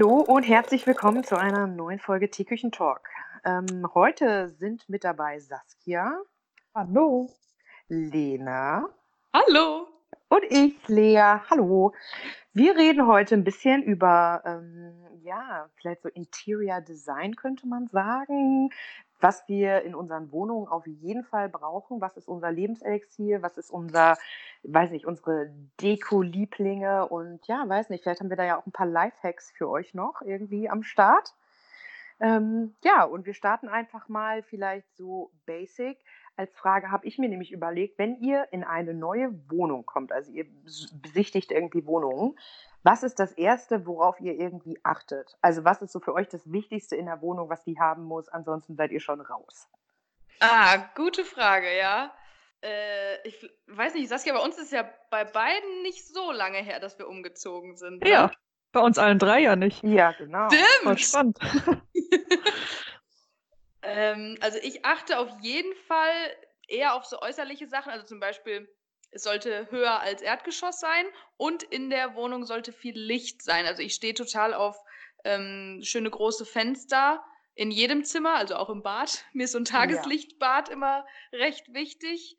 Hallo und herzlich willkommen zu einer neuen Folge Teeküchen Talk. Ähm, heute sind mit dabei Saskia. Hallo. Lena. Hallo. Und ich, Lea. Hallo. Wir reden heute ein bisschen über, ähm, ja, vielleicht so Interior Design könnte man sagen, was wir in unseren Wohnungen auf jeden Fall brauchen. Was ist unser Lebenselixier? Was ist unser, weiß nicht, unsere Deko-Lieblinge? Und ja, weiß nicht, vielleicht haben wir da ja auch ein paar Lifehacks für euch noch irgendwie am Start. Ähm, ja, und wir starten einfach mal vielleicht so basic. Als Frage habe ich mir nämlich überlegt, wenn ihr in eine neue Wohnung kommt, also ihr besichtigt irgendwie Wohnungen, was ist das Erste, worauf ihr irgendwie achtet? Also was ist so für euch das Wichtigste in der Wohnung, was die haben muss? Ansonsten seid ihr schon raus. Ah, gute Frage, ja. Äh, ich weiß nicht, Saskia, bei uns ist ja bei beiden nicht so lange her, dass wir umgezogen sind. Ne? Ja, bei uns allen drei ja nicht. Ja, genau. Stimmt. Voll spannend. ähm, also ich achte auf jeden Fall eher auf so äußerliche Sachen, also zum Beispiel es sollte höher als Erdgeschoss sein und in der Wohnung sollte viel Licht sein. Also ich stehe total auf ähm, schöne große Fenster in jedem Zimmer, also auch im Bad. Mir ist so ein Tageslichtbad ja. immer recht wichtig.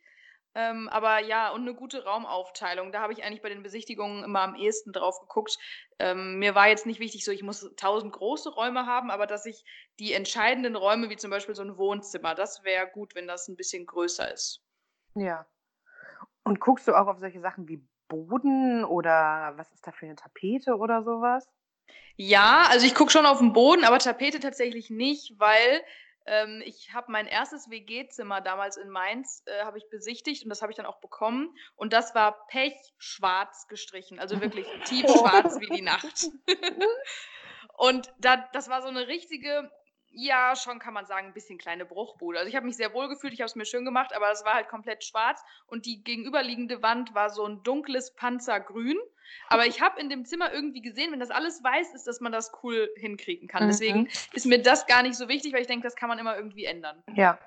Ähm, aber ja, und eine gute Raumaufteilung. Da habe ich eigentlich bei den Besichtigungen immer am ehesten drauf geguckt. Ähm, mir war jetzt nicht wichtig, so ich muss tausend große Räume haben, aber dass ich die entscheidenden Räume, wie zum Beispiel so ein Wohnzimmer, das wäre gut, wenn das ein bisschen größer ist. Ja, und guckst du auch auf solche Sachen wie Boden oder was ist da für eine Tapete oder sowas? Ja, also ich gucke schon auf den Boden, aber Tapete tatsächlich nicht, weil ähm, ich habe mein erstes WG-Zimmer damals in Mainz äh, habe ich besichtigt und das habe ich dann auch bekommen und das war pechschwarz gestrichen, also wirklich tiefschwarz wie die Nacht. und da, das war so eine richtige ja, schon kann man sagen, ein bisschen kleine Bruchbude. Also ich habe mich sehr wohl gefühlt, ich habe es mir schön gemacht, aber es war halt komplett schwarz und die gegenüberliegende Wand war so ein dunkles Panzergrün. Aber ich habe in dem Zimmer irgendwie gesehen, wenn das alles weiß ist, dass man das cool hinkriegen kann. Mhm. Deswegen ist mir das gar nicht so wichtig, weil ich denke, das kann man immer irgendwie ändern. Ja.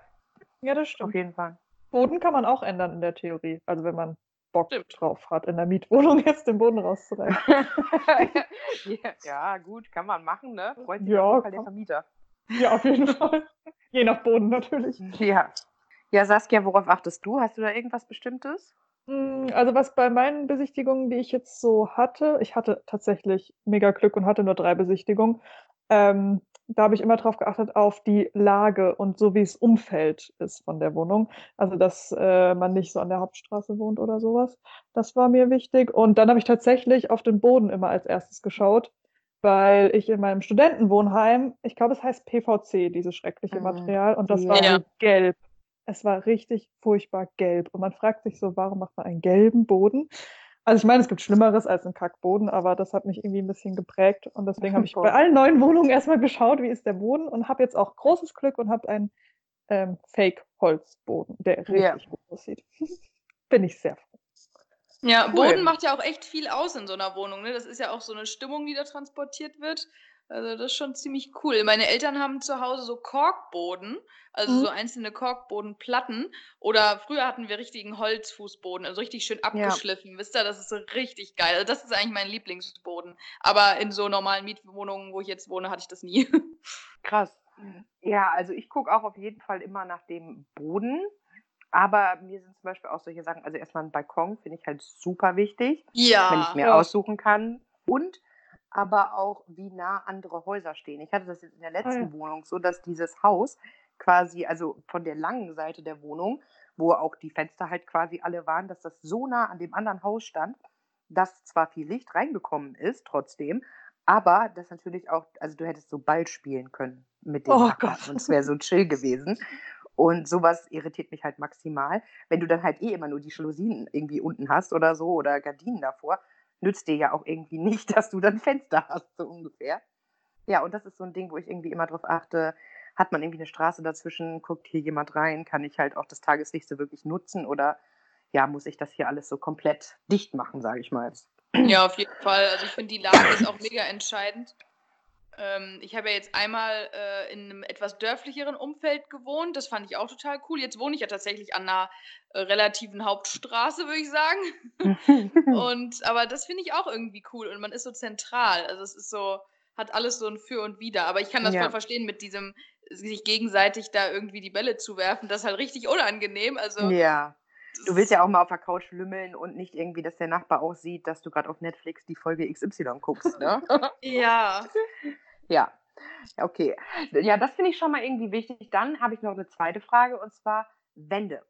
Ja, das stimmt. Auf jeden Fall. Boden kann man auch ändern in der Theorie. Also wenn man Bock Stimmt. drauf hat, in der Mietwohnung jetzt den Boden rauszureißen. ja, gut, kann man machen, ne? Freut sich ja, auf jeden Fall der Vermieter. Ja, auf jeden Fall. Je nach Boden natürlich. Ja. Ja, Saskia, worauf achtest du? Hast du da irgendwas Bestimmtes? Hm, also was bei meinen Besichtigungen, die ich jetzt so hatte, ich hatte tatsächlich mega Glück und hatte nur drei Besichtigungen. Ähm, da habe ich immer darauf geachtet, auf die Lage und so wie es Umfeld ist von der Wohnung. Also, dass äh, man nicht so an der Hauptstraße wohnt oder sowas. Das war mir wichtig. Und dann habe ich tatsächlich auf den Boden immer als erstes geschaut weil ich in meinem Studentenwohnheim, ich glaube, es heißt PVC, dieses schreckliche mhm. Material, und das ja. war gelb. Es war richtig furchtbar gelb. Und man fragt sich so, warum macht man einen gelben Boden? Also ich meine, es gibt Schlimmeres als einen Kackboden, aber das hat mich irgendwie ein bisschen geprägt. Und deswegen habe ich bei allen neuen Wohnungen erstmal geschaut, wie ist der Boden und habe jetzt auch großes Glück und habe einen ähm, Fake-Holzboden, der richtig ja. gut aussieht. Bin ich sehr froh. Ja, cool. Boden macht ja auch echt viel aus in so einer Wohnung. Ne? Das ist ja auch so eine Stimmung, die da transportiert wird. Also das ist schon ziemlich cool. Meine Eltern haben zu Hause so Korkboden, also mhm. so einzelne Korkbodenplatten. Oder früher hatten wir richtigen Holzfußboden, also richtig schön abgeschliffen. Ja. Wisst ihr, das ist so richtig geil. Also das ist eigentlich mein Lieblingsboden. Aber in so normalen Mietwohnungen, wo ich jetzt wohne, hatte ich das nie. Krass. Ja, also ich gucke auch auf jeden Fall immer nach dem Boden. Aber mir sind zum Beispiel auch solche Sachen, also erstmal ein Balkon finde ich halt super wichtig, ja, wenn ich mir ja. aussuchen kann. Und aber auch, wie nah andere Häuser stehen. Ich hatte das jetzt in der letzten ja. Wohnung so, dass dieses Haus quasi, also von der langen Seite der Wohnung, wo auch die Fenster halt quasi alle waren, dass das so nah an dem anderen Haus stand, dass zwar viel Licht reingekommen ist, trotzdem, aber das natürlich auch, also du hättest so Ball spielen können mit dem oh Gott. und es wäre so chill gewesen. Und sowas irritiert mich halt maximal. Wenn du dann halt eh immer nur die Jalousien irgendwie unten hast oder so oder Gardinen davor, nützt dir ja auch irgendwie nicht, dass du dann Fenster hast, so ungefähr. Ja, und das ist so ein Ding, wo ich irgendwie immer drauf achte, hat man irgendwie eine Straße dazwischen, guckt hier jemand rein, kann ich halt auch das Tageslicht so wirklich nutzen oder ja, muss ich das hier alles so komplett dicht machen, sage ich mal. Ja, auf jeden Fall. Also ich finde, die Lage ist auch mega entscheidend. Ähm, ich habe ja jetzt einmal äh, in einem etwas dörflicheren Umfeld gewohnt. Das fand ich auch total cool. Jetzt wohne ich ja tatsächlich an einer äh, relativen Hauptstraße, würde ich sagen. und aber das finde ich auch irgendwie cool und man ist so zentral. Also es ist so, hat alles so ein Für und Wider. Aber ich kann das Ja. voll verstehen mit diesem, sich gegenseitig da irgendwie die Bälle zuwerfen. Das ist halt richtig unangenehm. Also, Ja. Du willst ja auch mal auf der Couch lümmeln und nicht irgendwie, dass der Nachbar auch sieht, dass du gerade auf Netflix die Folge XY guckst, ne? Ja. ja. Okay. Ja, das finde ich schon mal irgendwie wichtig. Dann habe ich noch eine zweite Frage und zwar Wände.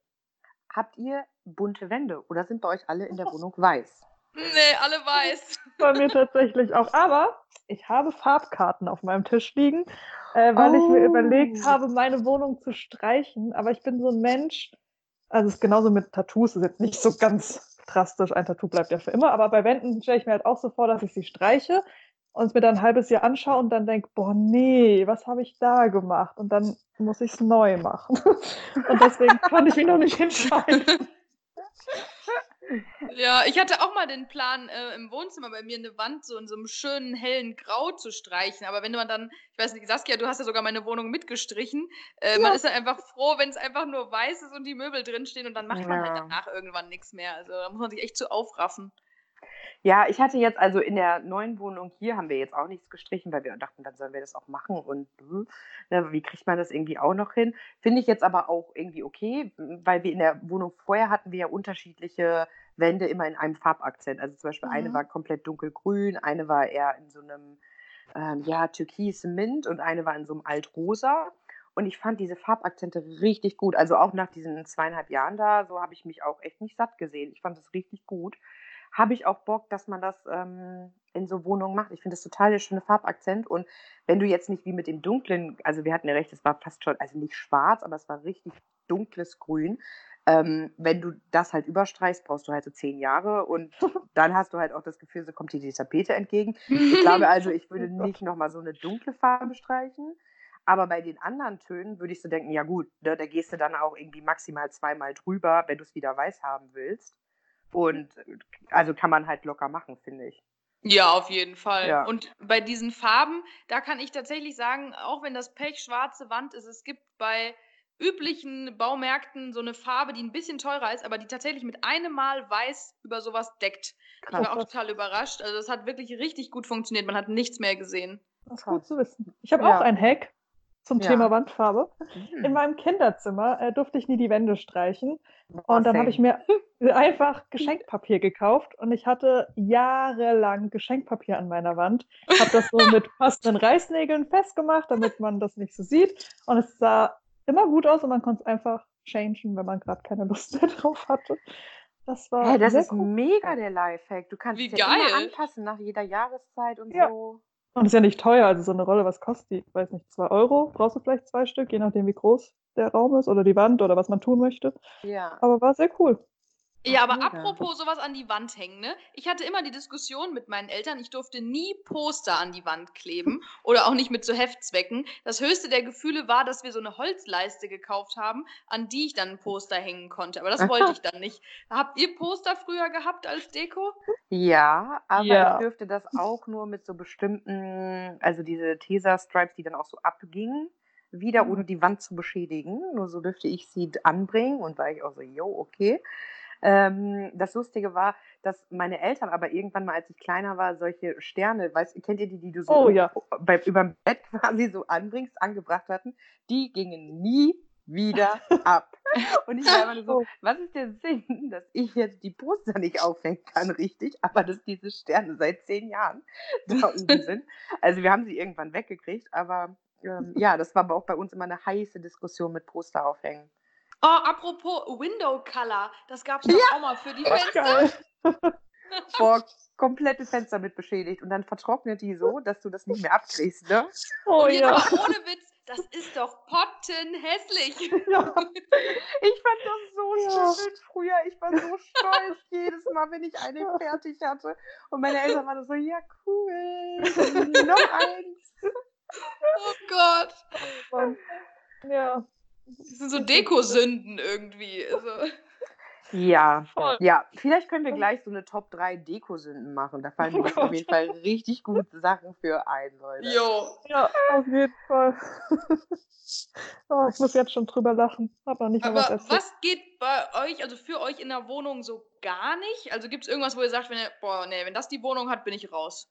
Habt ihr bunte Wände oder sind bei euch alle in der Wohnung weiß? Nee, alle weiß. Bei mir tatsächlich auch. Aber ich habe Farbkarten auf meinem Tisch liegen, äh, weil ich mir Oh. überlegt habe, meine Wohnung zu streichen. Aber ich bin so ein Mensch, also es ist genauso mit Tattoos, ist jetzt nicht so ganz drastisch. Ein Tattoo bleibt ja für immer. Aber bei Wänden stelle ich mir halt auch so vor, dass ich sie streiche und es mir dann ein halbes Jahr anschaue und dann denke, boah, nee, was habe ich da gemacht? Und dann muss ich es neu machen. Und deswegen konnte ich mich noch nicht entscheiden. Ja, ich hatte auch mal den Plan, äh, im Wohnzimmer bei mir eine Wand so in so einem schönen hellen Grau zu streichen. Aber wenn man dann, ich weiß nicht, Saskia, du hast ja sogar meine Wohnung mitgestrichen. Äh, Man Ja. ist dann einfach froh, wenn es einfach nur weiß ist und die Möbel drinstehen und dann macht man halt Ja. danach irgendwann nichts mehr. Also da muss man sich echt zu aufraffen. Ja, ich hatte jetzt also in der neuen Wohnung hier haben wir jetzt auch nichts gestrichen, weil wir dachten, dann sollen wir das auch machen und äh, ne, wie kriegt man das irgendwie auch noch hin? Finde ich jetzt aber auch irgendwie okay, weil wir in der Wohnung vorher hatten wir ja unterschiedliche Wände immer in einem Farbakzent. Also zum Beispiel eine Mhm. war komplett dunkelgrün, eine war eher in so einem ähm, ja, türkis Mint und eine war in so einem Altrosa. Und ich fand diese Farbakzente richtig gut. Also auch nach diesen zweieinhalb Jahren da, so habe ich mich auch echt nicht satt gesehen. Ich fand das richtig gut habe ich auch Bock, dass man das ähm, in so Wohnungen macht. Ich finde das total der schöne Farbakzent. Und wenn du jetzt nicht wie mit dem dunklen, also wir hatten ja recht, es war fast schon, also nicht schwarz, aber es war richtig dunkles Grün. Ähm, wenn du das halt überstreichst, brauchst du halt so zehn Jahre und dann hast du halt auch das Gefühl, so kommt dir die Tapete entgegen. Ich glaube also, ich würde nicht nochmal so eine dunkle Farbe streichen. Aber bei den anderen Tönen würde ich so denken, ja gut, ne, da gehst du dann auch irgendwie maximal zweimal drüber, wenn du es wieder weiß haben willst. Und also kann man halt locker machen, finde ich. Ja, auf jeden Fall. Ja. Und bei diesen Farben, da kann ich tatsächlich sagen, auch wenn das pechschwarze Wand ist, es gibt bei üblichen Baumärkten so eine Farbe, die ein bisschen teurer ist, aber die tatsächlich mit einem Mal weiß über sowas deckt. Ich Krass. war auch total überrascht. Also das hat wirklich richtig gut funktioniert. Man hat nichts mehr gesehen. Das ist gut zu wissen. Ich habe Ja. auch einen Hack zum Ja. Thema Wandfarbe. Hm. In meinem Kinderzimmer äh, durfte ich nie die Wände streichen. Boah, Und dann habe ich mir einfach Geschenkpapier gekauft und ich hatte jahrelang Geschenkpapier an meiner Wand. Habe das so mit passenden Reißnägeln festgemacht, damit man das nicht so sieht. Und es sah immer gut aus und man konnte es einfach changen, wenn man gerade keine Lust mehr drauf hatte. Das war Hey, das ist cool. mega der Lifehack. Du kannst Wie es ja immer anpassen nach jeder Jahreszeit und Ja. so. Und ist ja nicht teuer, also so eine Rolle, was kostet die? Ich weiß nicht, zwei Euro? Brauchst du vielleicht zwei Stück, je nachdem, wie groß der Raum ist oder die Wand oder was man tun möchte. Ja. Aber war sehr cool. Ja, aber mega. apropos sowas an die Wand hängen, ne? Ich hatte immer die Diskussion mit meinen Eltern, ich durfte nie Poster an die Wand kleben oder auch nicht mit so Heftzwecken. Das höchste der Gefühle war, dass wir so eine Holzleiste gekauft haben, an die ich dann ein Poster hängen konnte. Aber das wollte ich dann nicht. Habt ihr Poster früher gehabt als Deko? Ja, aber Ja. ich dürfte das auch nur mit so bestimmten, also diese Tesa-Stripes, die dann auch so abgingen, wieder Mhm. ohne die Wand zu beschädigen. Nur so dürfte ich sie anbringen und war ich auch so, jo, okay. Ähm, das Lustige war, dass meine Eltern aber irgendwann mal, als ich kleiner war, solche Sterne, weißt, kennt ihr die, die du so Oh ja. bei, überm Bett quasi so anbringst, angebracht hatten, die gingen nie wieder ab. Und ich war immer nur so, Oh. was ist der Sinn, dass ich jetzt die Poster nicht aufhängen kann, richtig, aber dass diese Sterne seit zehn Jahren da oben sind. Also wir haben sie irgendwann weggekriegt, aber ähm, ja, das war aber auch bei uns immer eine heiße Diskussion mit Poster aufhängen. Oh, apropos Window Color, das gab es doch auch mal für die Fenster. Geil. Boah, komplette Fenster mit beschädigt und dann vertrocknet die so, dass du das nicht mehr abkriegst, ne? Oh ja. mal ohne Witz, das ist doch pottenhässlich. ja. Ich fand das so Ja. schön früher. Ich war so stolz jedes Mal, wenn ich eine fertig hatte. Und meine Eltern waren so, ja cool, noch eins. Oh Gott. Ja. Das sind so Dekosünden irgendwie. Also. Ja, Voll. ja, vielleicht können wir gleich so eine Top 3 Dekosünden machen. Da fallen mir jetzt auf jeden Fall richtig gute Sachen für ein, Leute. Jo. Ja, auf jeden Fall. oh, ich muss jetzt schon drüber lachen. Hab noch nicht was Aber erzählt. was geht bei euch, also für euch in der Wohnung so gar nicht? Also gibt es irgendwas, wo ihr sagt, wenn ihr, boah, nee, wenn das die Wohnung hat, bin ich raus.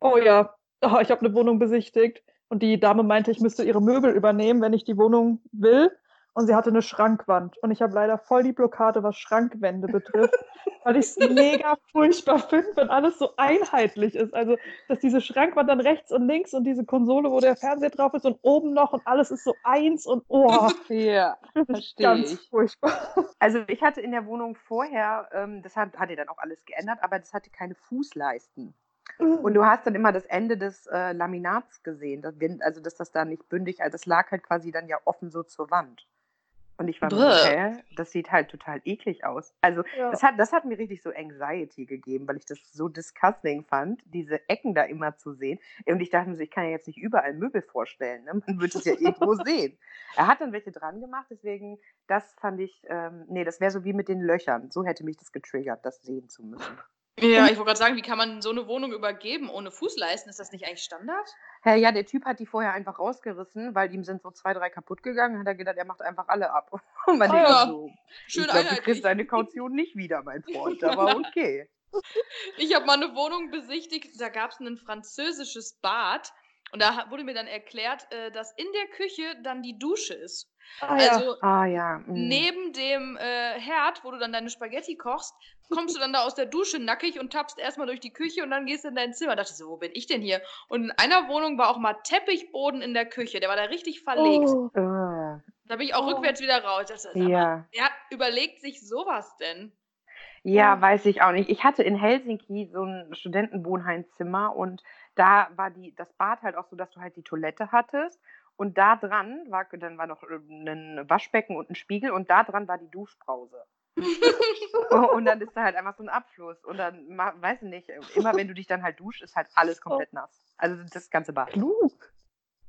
Oh ja, oh, ich habe eine Wohnung besichtigt und die Dame meinte, ich müsste ihre Möbel übernehmen, wenn ich die Wohnung will und sie hatte eine Schrankwand. Und ich habe leider voll die Blockade, was Schrankwände betrifft, weil ich es mega furchtbar finde, wenn alles so einheitlich ist. Also, dass diese Schrankwand dann rechts und links und diese Konsole, wo der Fernseher drauf ist und oben noch und alles ist so eins und oh. Ja, verstehe ganz ich. furchtbar. Also ich hatte in der Wohnung vorher, ähm, das hat, hat ja dann auch alles geändert, aber das hatte keine Fußleisten. Und du hast dann immer das Ende des äh, Laminats gesehen, das, also dass das da nicht bündig, also das lag halt quasi dann ja offen so zur Wand. Und ich war so, Bäh. hä? Das sieht halt total eklig aus. Also Ja. das hat, das hat mir richtig so Anxiety gegeben, weil ich das so disgusting fand, diese Ecken da immer zu sehen. Und ich dachte mir so, ich kann ja jetzt nicht überall Möbel vorstellen. Ne? Man wird es ja irgendwo sehen. Er hat dann welche dran gemacht, deswegen, das fand ich, ähm, nee, das wäre so wie mit den Löchern. So hätte mich das getriggert, das sehen zu müssen. Ja, ich wollte gerade sagen, wie kann man so eine Wohnung übergeben ohne Fußleisten? Ist das nicht eigentlich Standard? Ja, ja, der Typ hat die vorher einfach rausgerissen, weil ihm sind so zwei, drei kaputt gegangen. Hat er gedacht, er macht einfach alle ab. Und man Ah, denkt ja. so, Schön ich glaube, du kriegst deine Kaution nicht wieder, mein Freund. Aber okay. Ich habe mal eine Wohnung besichtigt, da gab es ein französisches Bad und da wurde mir dann erklärt, äh, dass in der Küche dann die Dusche ist. Ah, ja. Also Ah ja. mm. neben dem äh, Herd, wo du dann deine Spaghetti kochst, kommst du dann da aus der Dusche nackig und tappst erstmal durch die Küche und dann gehst du in dein Zimmer. Da dachte ich so, wo bin ich denn hier? Und in einer Wohnung war auch mal Teppichboden in der Küche, der war da richtig verlegt. Oh. Äh, Da bin ich auch Oh. rückwärts wieder raus. Sag mal, ja. Wer überlegt sich sowas denn? Ja, Ja. weiß ich auch nicht. Ich hatte in Helsinki so ein Studentenwohnheimzimmer und da war die, das Bad halt auch so, dass du halt die Toilette hattest und da dran war, dann war noch ähm, ein Waschbecken und ein Spiegel und da dran war die Duschbrause. und dann ist da halt einfach so ein Abfluss und dann, weiß ich nicht, immer wenn du dich dann halt duschst, ist halt alles komplett nass. Also das ganze Bad. Klug.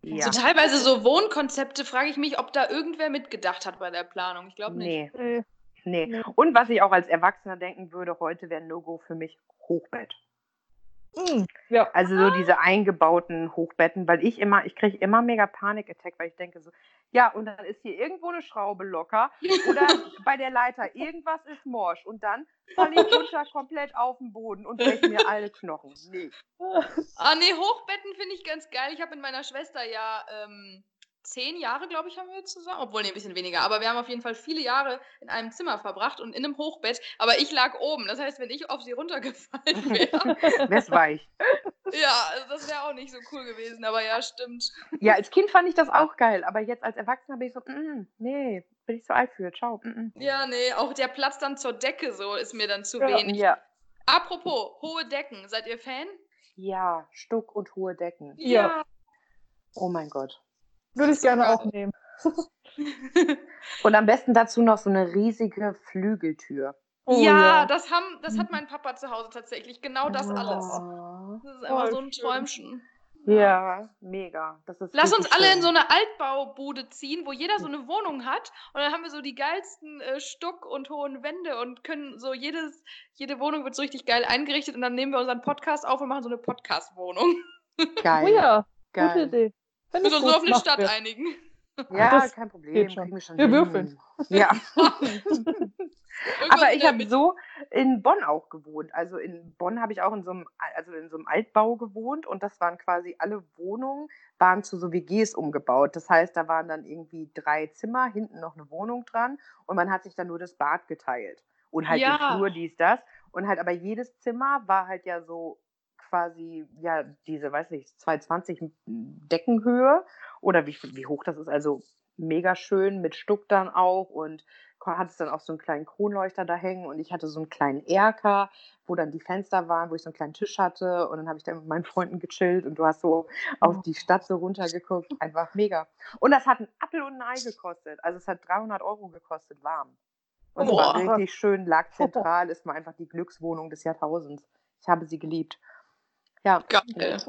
Ja. So teilweise so Wohnkonzepte frage ich mich, ob da irgendwer mitgedacht hat bei der Planung. Ich glaube nicht. Nee, Nee. nee. Nee. Und was ich auch als Erwachsener denken würde, heute wäre ein No-Go für mich Hochbett. Hm, Ja. Also so diese eingebauten Hochbetten, weil ich immer, ich kriege immer mega Panikattack, weil ich denke so, ja, und dann ist hier irgendwo eine Schraube locker oder bei der Leiter irgendwas ist morsch und dann falle ich runter komplett auf den Boden und breche mir alle Knochen. Nee. Ah, nee, Hochbetten finde ich ganz geil. Ich habe mit meiner Schwester ja ähm, zehn Jahre, glaube ich, haben wir zusammen. Obwohl, nee, ein bisschen weniger. Aber wir haben auf jeden Fall viele Jahre in einem Zimmer verbracht und in einem Hochbett. Aber ich lag oben. Das heißt, wenn ich auf sie runtergefallen wäre, Wär's weich. ja, also das wäre auch nicht so cool gewesen. Aber ja, stimmt. Ja, als Kind fand ich das auch geil, aber jetzt als Erwachsener bin ich so, mm, nee, bin ich zu alt für, ciao. Mm, mm. Ja, nee, auch der Platz dann zur Decke so ist mir dann zu Ja. wenig. Ja. Apropos, hohe Decken. Seid ihr Fan? Ja, Stuck und hohe Decken. Ja. Oh mein Gott. Würde ich gerne auch nehmen. Und am besten dazu noch so eine riesige Flügeltür. Oh, ja, das haben, das hat mein Papa zu Hause tatsächlich. Genau das alles. Oh. Das ist einfach so ein schön. Träumchen. Ja, mega. Das ist Lass uns alle in schön. so eine Altbaubude ziehen, wo jeder so eine Wohnung hat. Und dann haben wir so die geilsten äh, Stuck- und hohen Wände und können so jedes, jede Wohnung wird so richtig geil eingerichtet. Und dann nehmen wir unseren Podcast auf und machen so eine Podcast-Wohnung. Geil. Oh ja, gute geil. Idee. Find Wir uns nur auf eine Stadt wir. einigen. Ja, Das kein Problem. geht schon. Kriegen wir schon Wir hin. würfeln. Ja. Aber in ich habe so in Bonn auch gewohnt. Also in Bonn habe ich auch in so einem, also in so einem Altbau gewohnt und das waren quasi alle Wohnungen, waren zu so WGs umgebaut. Das heißt, da waren dann irgendwie drei Zimmer, hinten noch eine Wohnung dran und man hat sich dann nur das Bad geteilt. Und halt Ja. den Flur, dies, das. Und halt aber jedes Zimmer war halt ja so quasi, ja, diese, weiß nicht, 220 Deckenhöhe oder wie, wie hoch das ist. Also mega schön mit Stuck dann auch und hatte es dann auch so einen kleinen Kronleuchter da hängen und ich hatte so einen kleinen Erker, wo dann die Fenster waren, wo ich so einen kleinen Tisch hatte und dann habe ich da mit meinen Freunden gechillt und du hast so auf die Stadt so runtergeguckt. Einfach mega. Und das hat ein Apfel und ein Ei gekostet. Also es hat 300 Euro gekostet, warm. Und es war richtig schön, lag zentral, ist mal einfach die Glückswohnung des Jahrtausends. Ich habe sie geliebt. Ja, Geil.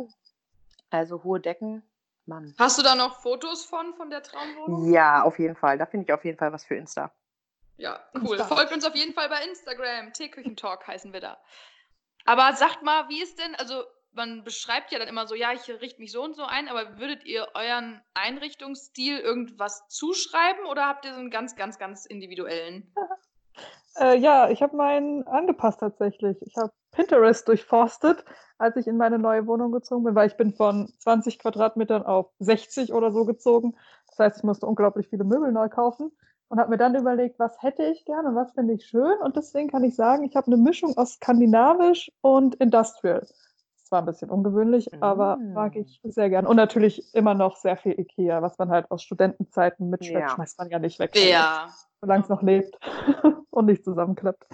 also hohe Decken, Mann. Hast du da noch Fotos von, von der Traumwohnung? Ja, auf jeden Fall. Da finde ich auf jeden Fall was für Insta. Ja, cool. Insta. Folgt uns auf jeden Fall bei Instagram. Teeküchentalk heißen wir da. Aber sagt mal, wie ist denn, also man beschreibt ja dann immer so, ja, ich richte mich so und so ein, aber würdet ihr euren Einrichtungsstil irgendwas zuschreiben oder habt ihr so einen ganz, ganz, ganz individuellen? Äh, ja, ich habe meinen angepasst tatsächlich. Ich habe Pinterest durchforstet, als ich in meine neue Wohnung gezogen bin, weil ich bin von 20 Quadratmetern auf 60 oder so gezogen. Das heißt, ich musste unglaublich viele Möbel neu kaufen und habe mir dann überlegt, was hätte ich gerne und was finde ich schön. Und deswegen kann ich sagen, ich habe eine Mischung aus skandinavisch und industrial. Das war ein bisschen ungewöhnlich, mm. aber mag ich sehr gern. Und natürlich immer noch sehr viel Ikea, was man halt aus Studentenzeiten mitschleppt, ja. schmeißt man ja nicht weg. Ja. Solange es noch lebt und nicht zusammenklappt.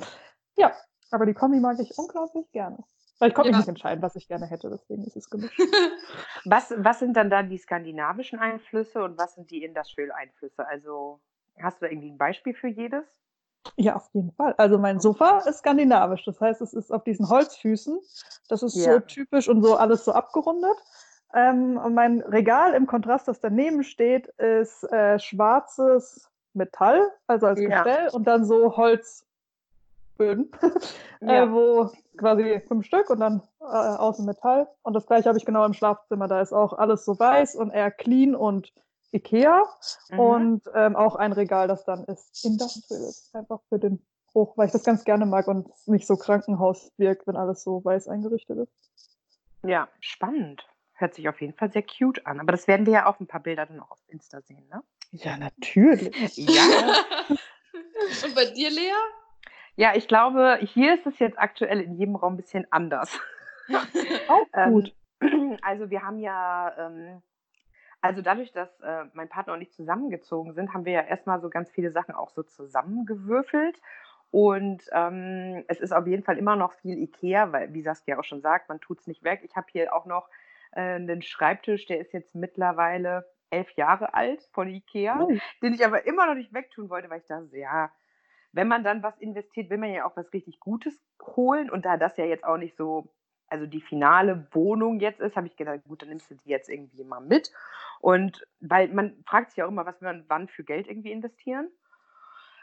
Ja, aber die Kombi mag ich unglaublich gerne. Weil ich konnte ja. mich nicht entscheiden, was ich gerne hätte, deswegen ist es gemischt. was, was sind dann da die skandinavischen Einflüsse und was sind die Industrial-Einflüsse? Also Hast du da irgendwie ein Beispiel für jedes? Ja, auf jeden Fall. Also mein Sofa ist skandinavisch. Das heißt, es ist auf diesen Holzfüßen. Das ist ja. so typisch und so alles so abgerundet. Ähm, und mein Regal im Kontrast, das daneben steht, ist äh, schwarzes Metall, also als ja. Gestell, und dann so Holzböden, äh, ja. äh, wo quasi fünf Stück und dann äh, außen Metall. Und das gleiche habe ich genau im Schlafzimmer. Da ist auch alles so weiß und eher clean und Ikea mhm. und ähm, auch ein Regal, das dann ist Industrial ist. Einfach für den Bruch, weil ich das ganz gerne mag und nicht so Krankenhaus wirkt, wenn alles so weiß eingerichtet ist. Ja, spannend. Hört sich auf jeden Fall sehr cute an. Aber das werden wir ja auch ein paar Bilder dann auch auf Insta sehen, ne? Ja, natürlich. ja. und bei dir, Lea? Ja, ich glaube, hier ist es jetzt aktuell in jedem Raum ein bisschen anders. auch gut. Ähm, also wir haben ja ähm, also dadurch, dass äh, mein Partner und ich zusammengezogen sind, haben wir ja erstmal so ganz viele Sachen auch so zusammengewürfelt. Und ähm, es ist auf jeden Fall immer noch viel Ikea, weil, wie Saskia auch schon sagt, man tut es nicht weg. Ich habe hier auch noch äh, einen Schreibtisch, der ist jetzt mittlerweile elf Jahre alt von Ikea, oh. den ich aber immer noch nicht wegtun wollte, weil ich dachte, ja, wenn man dann was investiert, will man ja auch was richtig Gutes holen. Und da das ja jetzt auch nicht so also die finale Wohnung jetzt ist, habe ich gedacht, gut, dann nimmst du die jetzt irgendwie mal mit. Und weil man fragt sich ja auch immer, was wir wann für Geld irgendwie investieren.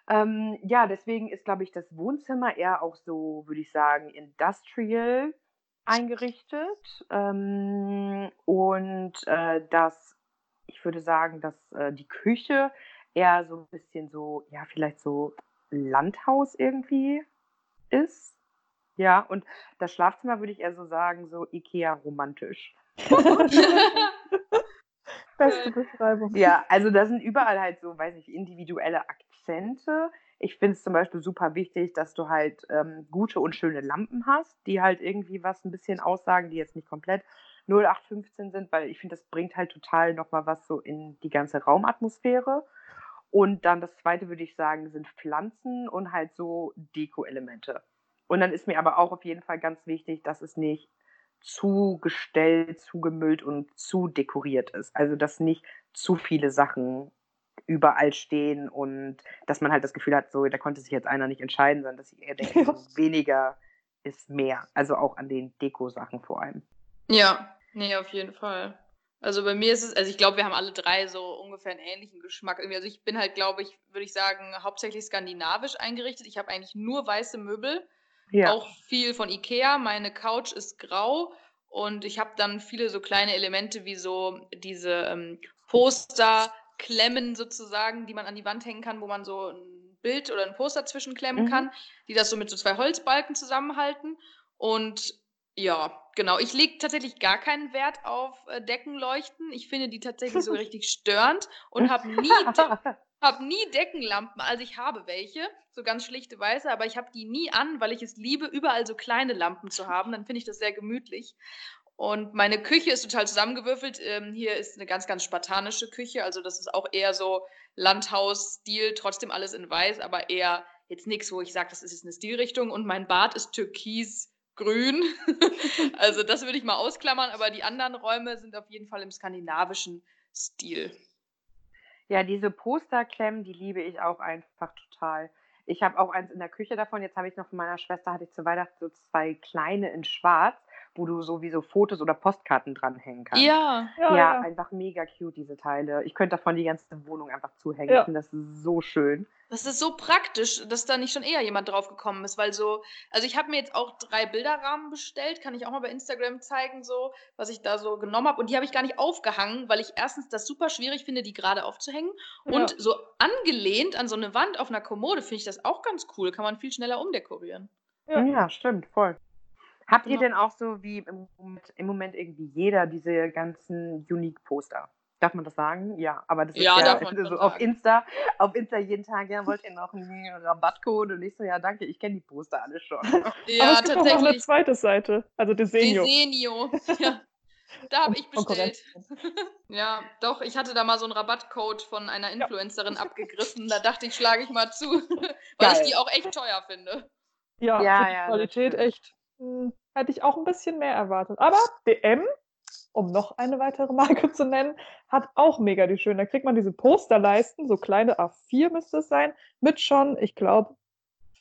Ähm, ja, deswegen ist, glaube ich, das Wohnzimmer eher auch so, würde ich sagen, industrial eingerichtet. Ähm, und äh, das, ich würde sagen, dass äh, die Küche eher so ein bisschen so, ja, vielleicht so Landhaus irgendwie ist. Ja, und das Schlafzimmer würde ich eher so sagen, so Ikea-romantisch. Beste Beschreibung. Ja, also da sind überall halt so, weiß ich, individuelle Akzente. Ich finde es zum Beispiel super wichtig, dass du halt ähm, gute und schöne Lampen hast, die halt irgendwie was ein bisschen aussagen, die jetzt nicht komplett 0815 sind, weil ich finde, das bringt halt total nochmal was so in die ganze Raumatmosphäre. Und dann das zweite würde ich sagen, sind Pflanzen und halt so Deko-Elemente. Und dann ist mir aber auch auf jeden Fall ganz wichtig, dass es nicht zu gestellt, zu gemüllt und zu dekoriert ist. Also dass nicht zu viele Sachen überall stehen und dass man halt das Gefühl hat, so da konnte sich jetzt einer nicht entscheiden, sondern dass ich eher denke, ja. weniger ist mehr. Also auch an den Deko-Sachen vor allem. Ja, nee, auf jeden Fall. Also bei mir ist es, also ich glaube, wir haben alle drei so ungefähr einen ähnlichen Geschmack. Also ich bin halt, glaube ich, würde ich sagen, hauptsächlich skandinavisch eingerichtet. Ich habe eigentlich nur weiße Möbel. Ja. Auch viel von Ikea. Meine Couch ist grau und ich habe dann viele so kleine Elemente wie so diese ähm, Poster-Klemmen sozusagen, die man an die Wand hängen kann, wo man so ein Bild oder ein Poster zwischenklemmen mhm. kann, die das so mit so zwei Holzbalken zusammenhalten. Und ja, genau. Ich lege tatsächlich gar keinen Wert auf äh, Deckenleuchten. Ich finde die tatsächlich so richtig störend und habe nie, habe nie Deckenlampen, also ich habe welche, so ganz schlichte weiße, aber ich habe die nie an, weil ich es liebe, überall so kleine Lampen zu haben. Dann finde ich das sehr gemütlich. Und meine Küche ist total zusammengewürfelt. Ähm, hier ist eine ganz, ganz spartanische Küche. Also das ist auch eher so Landhaus-Stil, trotzdem alles in weiß, aber eher jetzt nichts, wo ich sage, das ist jetzt eine Stilrichtung. Und mein Bad ist türkisgrün. also das würde ich mal ausklammern, aber die anderen Räume sind auf jeden Fall im skandinavischen Stil. Ja, diese Posterklemmen, die liebe ich auch einfach total. Ich habe auch eins in der Küche davon. Jetzt habe ich noch von meiner Schwester, hatte ich zu Weihnachten so zwei kleine in schwarz, wo du sowieso Fotos oder Postkarten dranhängen kannst. Ja, ja, ja, ja. einfach mega cute, diese Teile. Ich könnte davon die ganze Wohnung einfach zuhängen. Ja. Ich finde das so schön. Das ist so praktisch, dass da nicht schon eher jemand drauf gekommen ist, weil so, also ich habe mir jetzt auch drei Bilderrahmen bestellt, kann ich auch mal bei Instagram zeigen, so, was ich da so genommen habe. Und die habe ich gar nicht aufgehangen, weil ich erstens das super schwierig finde, die gerade aufzuhängen. Und so angelehnt an so eine Wand auf einer Kommode finde ich das auch ganz cool. Kann man viel schneller umdekorieren. Ja, ja stimmt, voll. Habt ihr denn auch so wie im Moment, im Moment irgendwie jeder diese ganzen Unique-Poster? Darf man das sagen? Ja, aber das Ja, ist ja man so auf. Insta, auf Insta jeden Tag, ja, wollt ihr noch einen Rabattcode? Und ich so, ja, danke, ich kenne die Poster alle schon. Aber Ja, es gibt auch noch eine tatsächlich. zweite Seite, also Desenio. Desenio. Ja. Da habe ich bestellt. Ja, doch, ich hatte da mal so einen Rabattcode von einer Influencerin abgegriffen. Da dachte ich, schlage ich mal zu, weil Geil. ich die auch echt teuer finde. Ja, Ja, ja, Qualität echt. Hm, hätte ich auch ein bisschen mehr erwartet. Aber DM, um noch eine weitere Marke zu nennen, hat auch mega die schönen. Da kriegt man diese Posterleisten, so kleine A4 müsste es sein, mit schon, ich glaube,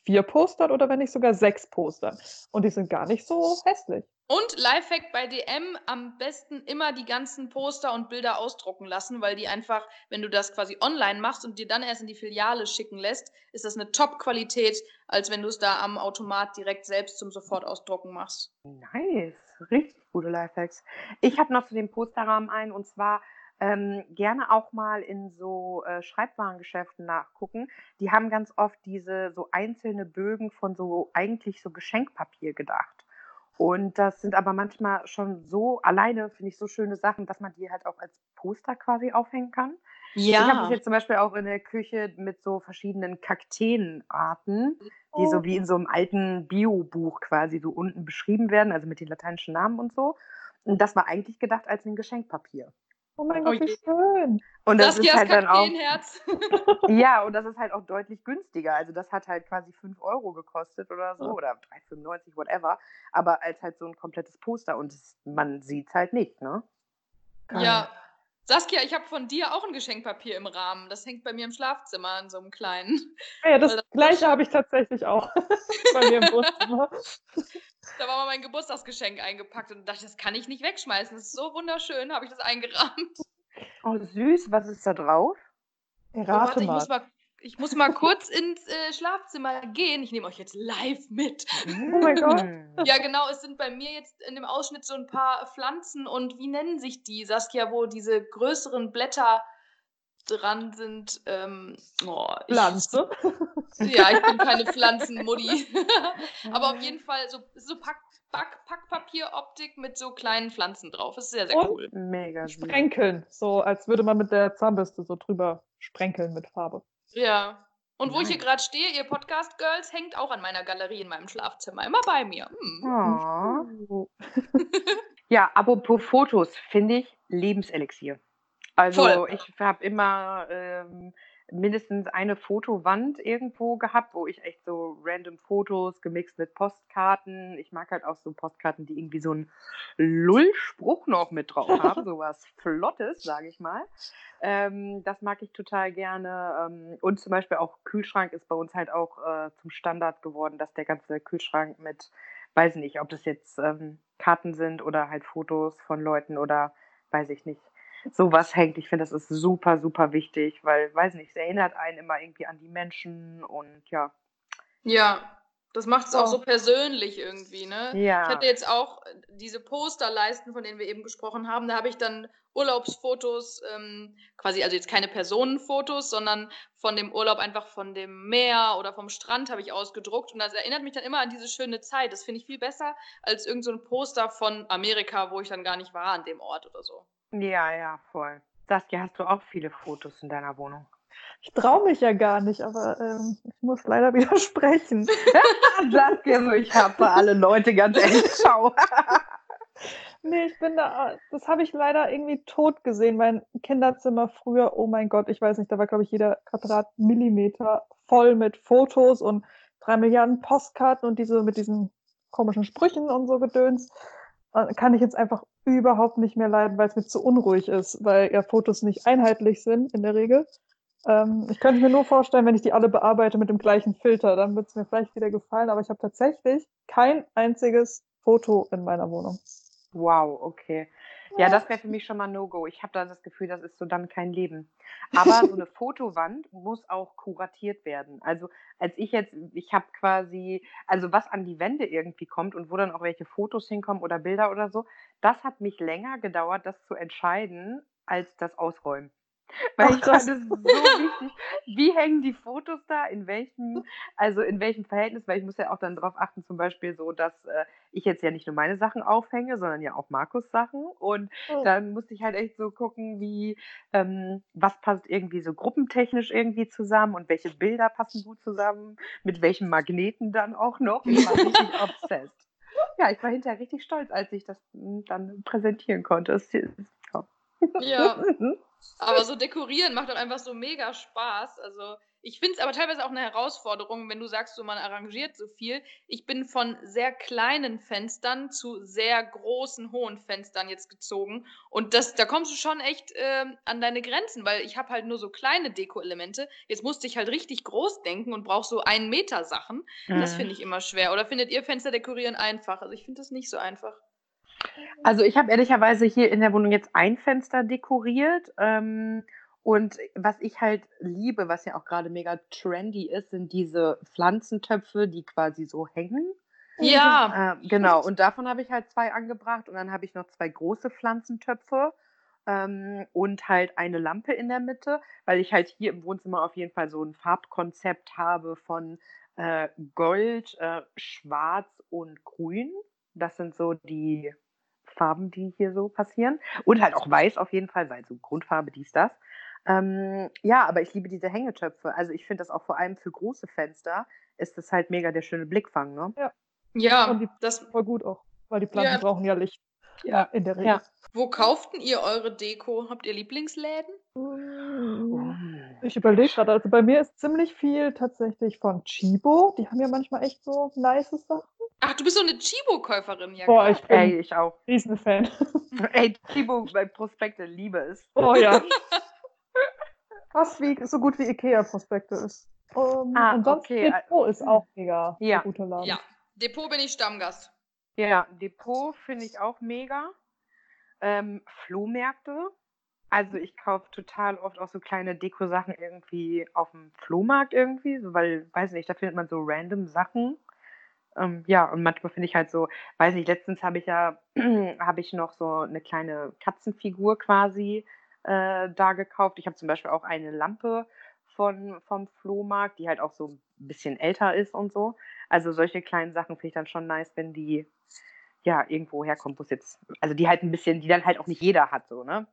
vier Postern oder wenn nicht sogar sechs Postern. Und die sind gar nicht so hässlich. Und Lifehack bei DM am besten immer die ganzen Poster und Bilder ausdrucken lassen, weil die einfach, wenn du das quasi online machst und dir dann erst in die Filiale schicken lässt, ist das eine Top-Qualität, als wenn du es da am Automat direkt selbst zum Sofortausdrucken machst. Nice, richtig gute Lifehacks. Ich habe noch zu dem Posterrahmen einen und zwar ähm, gerne auch mal in so äh, Schreibwarengeschäften nachgucken. Die haben ganz oft diese so einzelne Bögen von so eigentlich so Geschenkpapier gedacht. Und das sind aber manchmal schon so alleine, finde ich, so schöne Sachen, dass man die halt auch als Poster quasi aufhängen kann. Ich habe das jetzt zum Beispiel auch in der Küche mit so verschiedenen Kakteenarten, die so wie in so einem alten Bio-Buch quasi so unten beschrieben werden, also mit den lateinischen Namen und so. Und das war eigentlich gedacht als ein Geschenkpapier. Oh mein Oh Gott, wie je. schön. Und das ist Saskias halt dann auch, ja, und das ist halt auch deutlich günstiger. Also das hat halt quasi 5 Euro gekostet oder so Ja. oder 3,95, whatever. Aber als halt so ein komplettes Poster und es, man sieht es halt nicht, ne? Ja. Saskia, ich habe von dir auch ein Geschenkpapier im Rahmen. Das hängt bei mir im Schlafzimmer in so einem kleinen. Ja, ja, das das- gleiche habe ich tatsächlich auch bei mir im Wohnzimmer. Da war mal mein Geburtstagsgeschenk eingepackt und dachte, das kann ich nicht wegschmeißen. Das ist so wunderschön, habe ich das eingerahmt. Oh, süß. Was ist da drauf? Oh, Rate warte, ich mal. muss mal, ich muss mal kurz ins äh, Schlafzimmer gehen. Ich nehme euch jetzt live mit. Oh mein Gott. Mm. Ja, genau, es sind bei mir jetzt in dem Ausschnitt so ein paar Pflanzen und wie nennen sich die, Saskia, wo diese größeren Blätter dran sind? Ähm, oh, ich- Pflanze. Ja, ich bin keine Pflanzenmutti. Aber auf jeden Fall so, so Pack, Pack, Packpapieroptik mit so kleinen Pflanzen drauf. Das ist sehr, sehr Und? cool. Mega. Sprenkeln. So, als würde man mit der Zahnbürste so drüber sprenkeln mit Farbe. Ja. Und wo ich hier gerade stehe, ihr Podcast Girls hängt auch an meiner Galerie in meinem Schlafzimmer. Immer bei mir. Hm. Oh. Ja, apropos Fotos, finde ich Lebenselixier. Also Voll. ich habe immer ähm, mindestens eine Fotowand irgendwo gehabt, wo ich echt so random Fotos gemixt mit Postkarten. Ich mag halt auch so Postkarten, die irgendwie so einen Lullspruch noch mit drauf haben, sowas Flottes, sage ich mal. Ähm, das mag ich total gerne. Ähm, und zum Beispiel auch Kühlschrank ist bei uns halt auch äh, zum Standard geworden, dass der ganze Kühlschrank mit, weiß nicht, ob das jetzt ähm, Karten sind oder halt Fotos von Leuten oder weiß ich nicht, sowas hängt. Ich finde, das ist super, super wichtig, weil, weiß nicht, es erinnert einen immer irgendwie an die Menschen und ja. Ja, das macht es auch so persönlich irgendwie, ne? Ja. Ich hatte jetzt auch äh, diese Posterleisten, von denen wir eben gesprochen haben. Da habe ich dann Urlaubsfotos, ähm, quasi, also jetzt keine Personenfotos, sondern von dem Urlaub einfach von dem Meer oder vom Strand habe ich ausgedruckt. Und das erinnert mich dann immer an diese schöne Zeit. Das finde ich viel besser als irgendein so ein Poster von Amerika, wo ich dann gar nicht war an dem Ort oder so. Ja, ja, voll. Saskia, hast du auch viele Fotos in deiner Wohnung? Ich traue mich ja gar nicht, aber ähm, ich muss leider widersprechen. Saskia, so, ich habe alle Leute ganz ehrlich, schau. Nee, ich bin da, das habe ich leider irgendwie tot gesehen. Mein Kinderzimmer früher, oh mein Gott, ich weiß nicht, da war, glaube ich, jeder Quadratmillimeter voll mit Fotos und drei Milliarden Postkarten und diese mit diesen komischen Sprüchen und so Gedöns. Äh, Kann ich jetzt einfach überhaupt nicht mehr leiden, weil es mir zu unruhig ist, weil ja Fotos nicht einheitlich sind in der Regel. Ähm, ich könnte mir nur vorstellen, wenn ich die alle bearbeite mit dem gleichen Filter, dann wird es mir vielleicht wieder gefallen, aber ich habe tatsächlich kein einziges Foto in meiner Wohnung. Wow, okay. Ja, das wäre für mich schon mal No-Go. Ich habe da das Gefühl, das ist so dann kein Leben. Aber so eine Fotowand muss auch kuratiert werden. Also als ich jetzt, ich habe quasi, also was an die Wände irgendwie kommt und wo dann auch welche Fotos hinkommen oder Bilder oder so, das hat mich länger gedauert, das zu entscheiden, als das Ausräumen. Weil ich fand es so wichtig, wie hängen die Fotos da, in welchem, also in welchem Verhältnis, weil ich muss ja auch dann darauf achten, zum Beispiel so, dass äh, ich jetzt ja nicht nur meine Sachen aufhänge, sondern ja auch Markus Sachen. Und oh. dann musste ich halt echt so gucken, wie, ähm, was passt irgendwie so gruppentechnisch irgendwie zusammen und welche Bilder passen gut zusammen, mit welchen Magneten dann auch noch. Ich war richtig obsessed. Ja, ich war hinterher richtig stolz, als ich das hm, dann präsentieren konnte. Das, ja. Aber so dekorieren macht doch einfach so mega Spaß. Also ich finde es aber teilweise auch eine Herausforderung, wenn du sagst, so man arrangiert so viel. Ich bin von sehr kleinen Fenstern zu sehr großen, hohen Fenstern jetzt gezogen. Und das, da kommst du schon echt äh, an deine Grenzen, weil ich habe halt nur so kleine Deko-Elemente. Jetzt musste ich halt richtig groß denken und brauche so einen Meter Sachen. Mhm. Das finde ich immer schwer. Oder findet ihr Fenster dekorieren einfach? Also ich finde das nicht so einfach. Also ich habe ehrlicherweise hier in der Wohnung jetzt ein Fenster dekoriert. Ähm, und was ich halt liebe, was ja auch gerade mega trendy ist, sind diese Pflanzentöpfe, die quasi so hängen. Ja. Äh, genau, und davon habe ich halt zwei angebracht und dann habe ich noch zwei große Pflanzentöpfe ähm, und halt eine Lampe in der Mitte, weil ich halt hier im Wohnzimmer auf jeden Fall so ein Farbkonzept habe von äh, Gold, äh, Schwarz und Grün. Das sind so die Farben, die hier so passieren. Und halt auch weiß auf jeden Fall, weil so Grundfarbe, dies, das. Ähm, ja, aber ich liebe diese Hängetöpfe. Also ich finde das auch vor allem für große Fenster ist das halt mega der schöne Blickfang, ne? Ja. Ja, und die, das voll gut auch, weil die Pflanzen ja. brauchen ja Licht. Ja, in der Regel. Ja. Wo kauften ihr eure Deko? Habt ihr Lieblingsläden? Ich überlege gerade, also bei mir ist ziemlich viel tatsächlich von Chibo. Die haben ja manchmal echt so nice Sachen. Ach, du bist so eine Chibo-Käuferin, ja. Boah, ich bin Ey, ich auch. Riesenfan. Ey, Chibo bei Prospekte liebe es. Oh ja. Fast wie, so gut wie Ikea-Prospekte ist. Um, ah, und sonst okay. Depot ist auch mega ja. guter Laden. Ja, Depot bin ich Stammgast. Ja, Depot finde ich auch mega. Ähm, Flohmärkte. Also ich kaufe total oft auch so kleine Deko-Sachen irgendwie auf dem Flohmarkt irgendwie, weil, weiß nicht, da findet man so random Sachen. Ähm, ja, und manchmal finde ich halt so, weiß nicht, letztens habe ich ja, habe ich noch so eine kleine Katzenfigur quasi äh, da gekauft. Ich habe zum Beispiel auch eine Lampe von, vom Flohmarkt, die halt auch so ein bisschen älter ist und so. Also solche kleinen Sachen finde ich dann schon nice, wenn die ja irgendwo herkommen, wo es jetzt, also die halt ein bisschen, die dann halt auch nicht jeder hat, so, ne?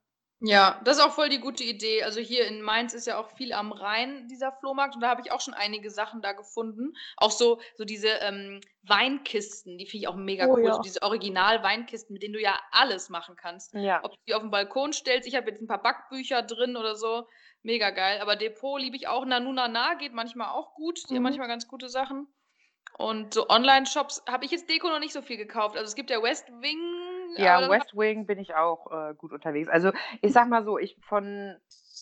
Ja, das ist auch voll die gute Idee. Also hier in Mainz ist ja auch viel am Rhein dieser Flohmarkt und da habe ich auch schon einige Sachen da gefunden. Auch so, so diese ähm, Weinkisten, die finde ich auch mega oh, cool. Ja. So diese Original-Weinkisten, mit denen du ja alles machen kannst. Ja. Ob du die auf den Balkon stellst, ich habe jetzt ein paar Backbücher drin oder so. Mega geil. Aber Depot liebe ich auch. Nanunana geht manchmal auch gut. Die mhm. haben manchmal ganz gute Sachen. Und so Online-Shops habe ich jetzt Deko noch nicht so viel gekauft. Also es gibt ja West Wing ja, West Wing bin ich auch äh, gut unterwegs. Also ich sag mal so, ich von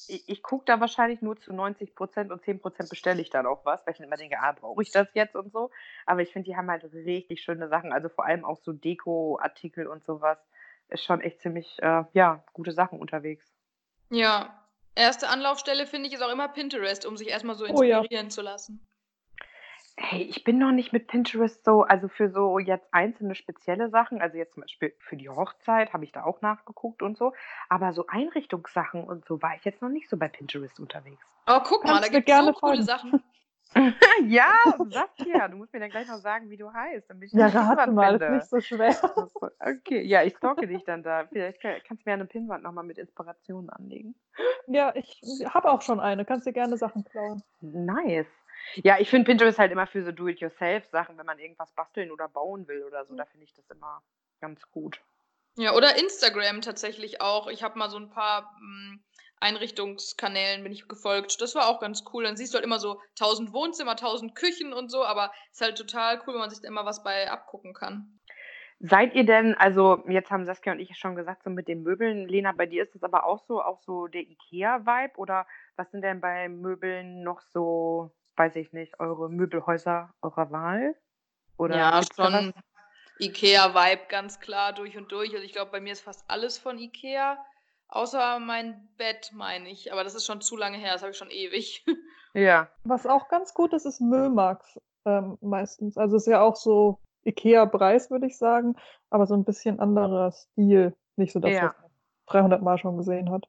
ich, ich gucke da wahrscheinlich nur zu 90 Prozent und 10 Prozent bestelle ich dann auch was, weil ich immer denke, ah, brauche ich das jetzt und so. Aber ich finde, die haben halt richtig schöne Sachen. Also vor allem auch so Deko-Artikel und sowas. Ist schon echt ziemlich, äh, ja, gute Sachen unterwegs. Ja, erste Anlaufstelle finde ich ist auch immer Pinterest, um sich erstmal so inspirieren oh, ja. zu lassen. Hey, ich bin noch nicht mit Pinterest so, also für so jetzt einzelne spezielle Sachen, also jetzt zum Beispiel für die Hochzeit habe ich da auch nachgeguckt und so, aber so Einrichtungssachen und so war ich jetzt noch nicht so bei Pinterest unterwegs. Oh, guck mal, da gibt es so coole Sachen. ja, sag ja, du musst mir dann gleich noch sagen, wie du heißt, damit ich Ja, rate mal, das ist nicht so schwer. Okay, ja, ich stalke dich dann da. Vielleicht kannst du mir eine Pinnwand nochmal mit Inspirationen anlegen. Ja, ich habe auch schon eine. Kannst dir gerne Sachen klauen. Nice. Ja, ich finde Pinterest halt immer für so Do-it-yourself-Sachen, wenn man irgendwas basteln oder bauen will oder so, da finde ich das immer ganz gut. Ja, oder Instagram tatsächlich auch. Ich habe mal so ein paar mh, hm, Einrichtungskanälen bin ich gefolgt. Das war auch ganz cool. Dann siehst du halt immer so tausend Wohnzimmer, tausend Küchen und so, aber es ist halt total cool, wenn man sich da immer was bei abgucken kann. Seid ihr denn, also jetzt haben Saskia und ich schon gesagt, so mit den Möbeln, Lena, bei dir ist das aber auch so, auch so der IKEA-Vibe oder was sind denn bei Möbeln noch so weiß ich nicht, eure Möbelhäuser eurer Wahl? Oder ja, schon Ikea-Vibe ganz klar durch und durch. Also ich glaube, bei mir ist fast alles von Ikea, außer mein Bett, meine ich. Aber das ist schon zu lange her, das habe ich schon ewig. Ja. Was auch ganz gut ist, ist Mömax ähm, meistens. Also ist ja auch so Ikea-Preis, würde ich sagen, aber so ein bisschen anderer Stil. Nicht so das, ja. was man 300 Mal schon gesehen hat.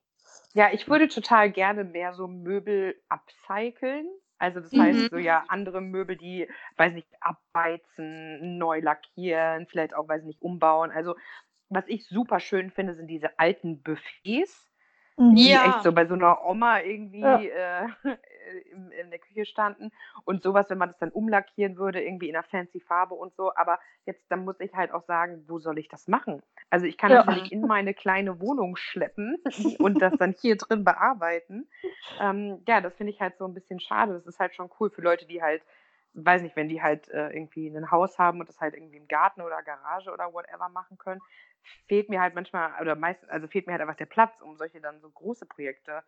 Ja, ich würde total gerne mehr so Möbel upcyclen. Also das heißt, Mhm. so ja, andere Möbel, die, weiß nicht, abbeizen, neu lackieren, vielleicht auch, weiß nicht, umbauen. Also was ich super schön finde, sind diese alten Buffets, Mhm. die Ja. echt so bei so einer Oma irgendwie Ja. äh, in, in der Küche standen. Und sowas, wenn man das dann umlackieren würde, irgendwie in einer fancy Farbe und so. Aber jetzt, dann muss ich halt auch sagen, wo soll ich das machen? Also ich kann Ja. das nicht in meine kleine Wohnung schleppen und das dann hier drin bearbeiten. Ähm, ja, das finde ich halt so ein bisschen schade. Das ist halt schon cool für Leute, die halt, weiß nicht, wenn die halt äh, irgendwie ein Haus haben und das halt irgendwie im Garten oder Garage oder whatever machen können, fehlt mir halt manchmal, oder meistens, also fehlt mir halt einfach der Platz, um solche dann so große Projekte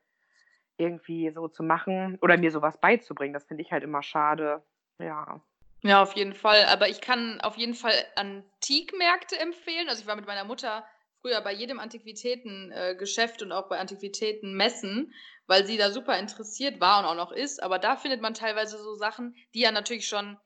irgendwie so zu machen oder mir sowas beizubringen. Das finde ich halt immer schade. Ja. Ja, auf jeden Fall. Aber ich kann auf jeden Fall Antikmärkte empfehlen. Also ich war mit meiner Mutter früher bei jedem Antiquitätengeschäft und auch bei Antiquitätenmessen, weil sie da super interessiert war und auch noch ist. Aber da findet man teilweise so Sachen, die ja natürlich schon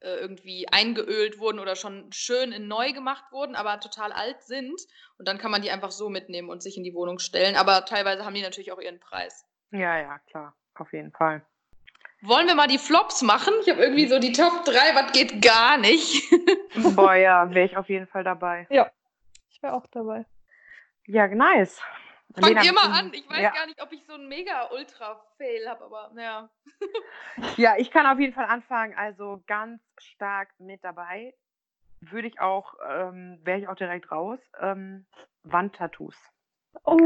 äh, irgendwie eingeölt wurden oder schon schön in neu gemacht wurden, aber total alt sind. Und dann kann man die einfach so mitnehmen und sich in die Wohnung stellen. Aber teilweise haben die natürlich auch ihren Preis. Ja, ja, klar. Auf jeden Fall. Wollen wir mal die Flops machen? Ich habe irgendwie so die Top 3, was geht gar nicht. Boah, ja, wäre ich auf jeden Fall dabei. Ich wäre auch dabei. Ja, nice. Fang Lena, ihr mal du- an. Ich weiß ja. gar nicht, ob ich so einen mega Ultra-Fail habe, aber naja. Ja, ich kann auf jeden Fall anfangen. Also ganz stark mit dabei. Würde ich auch, ähm, wäre ich auch direkt raus. Ähm, Wandtattoos. Oh.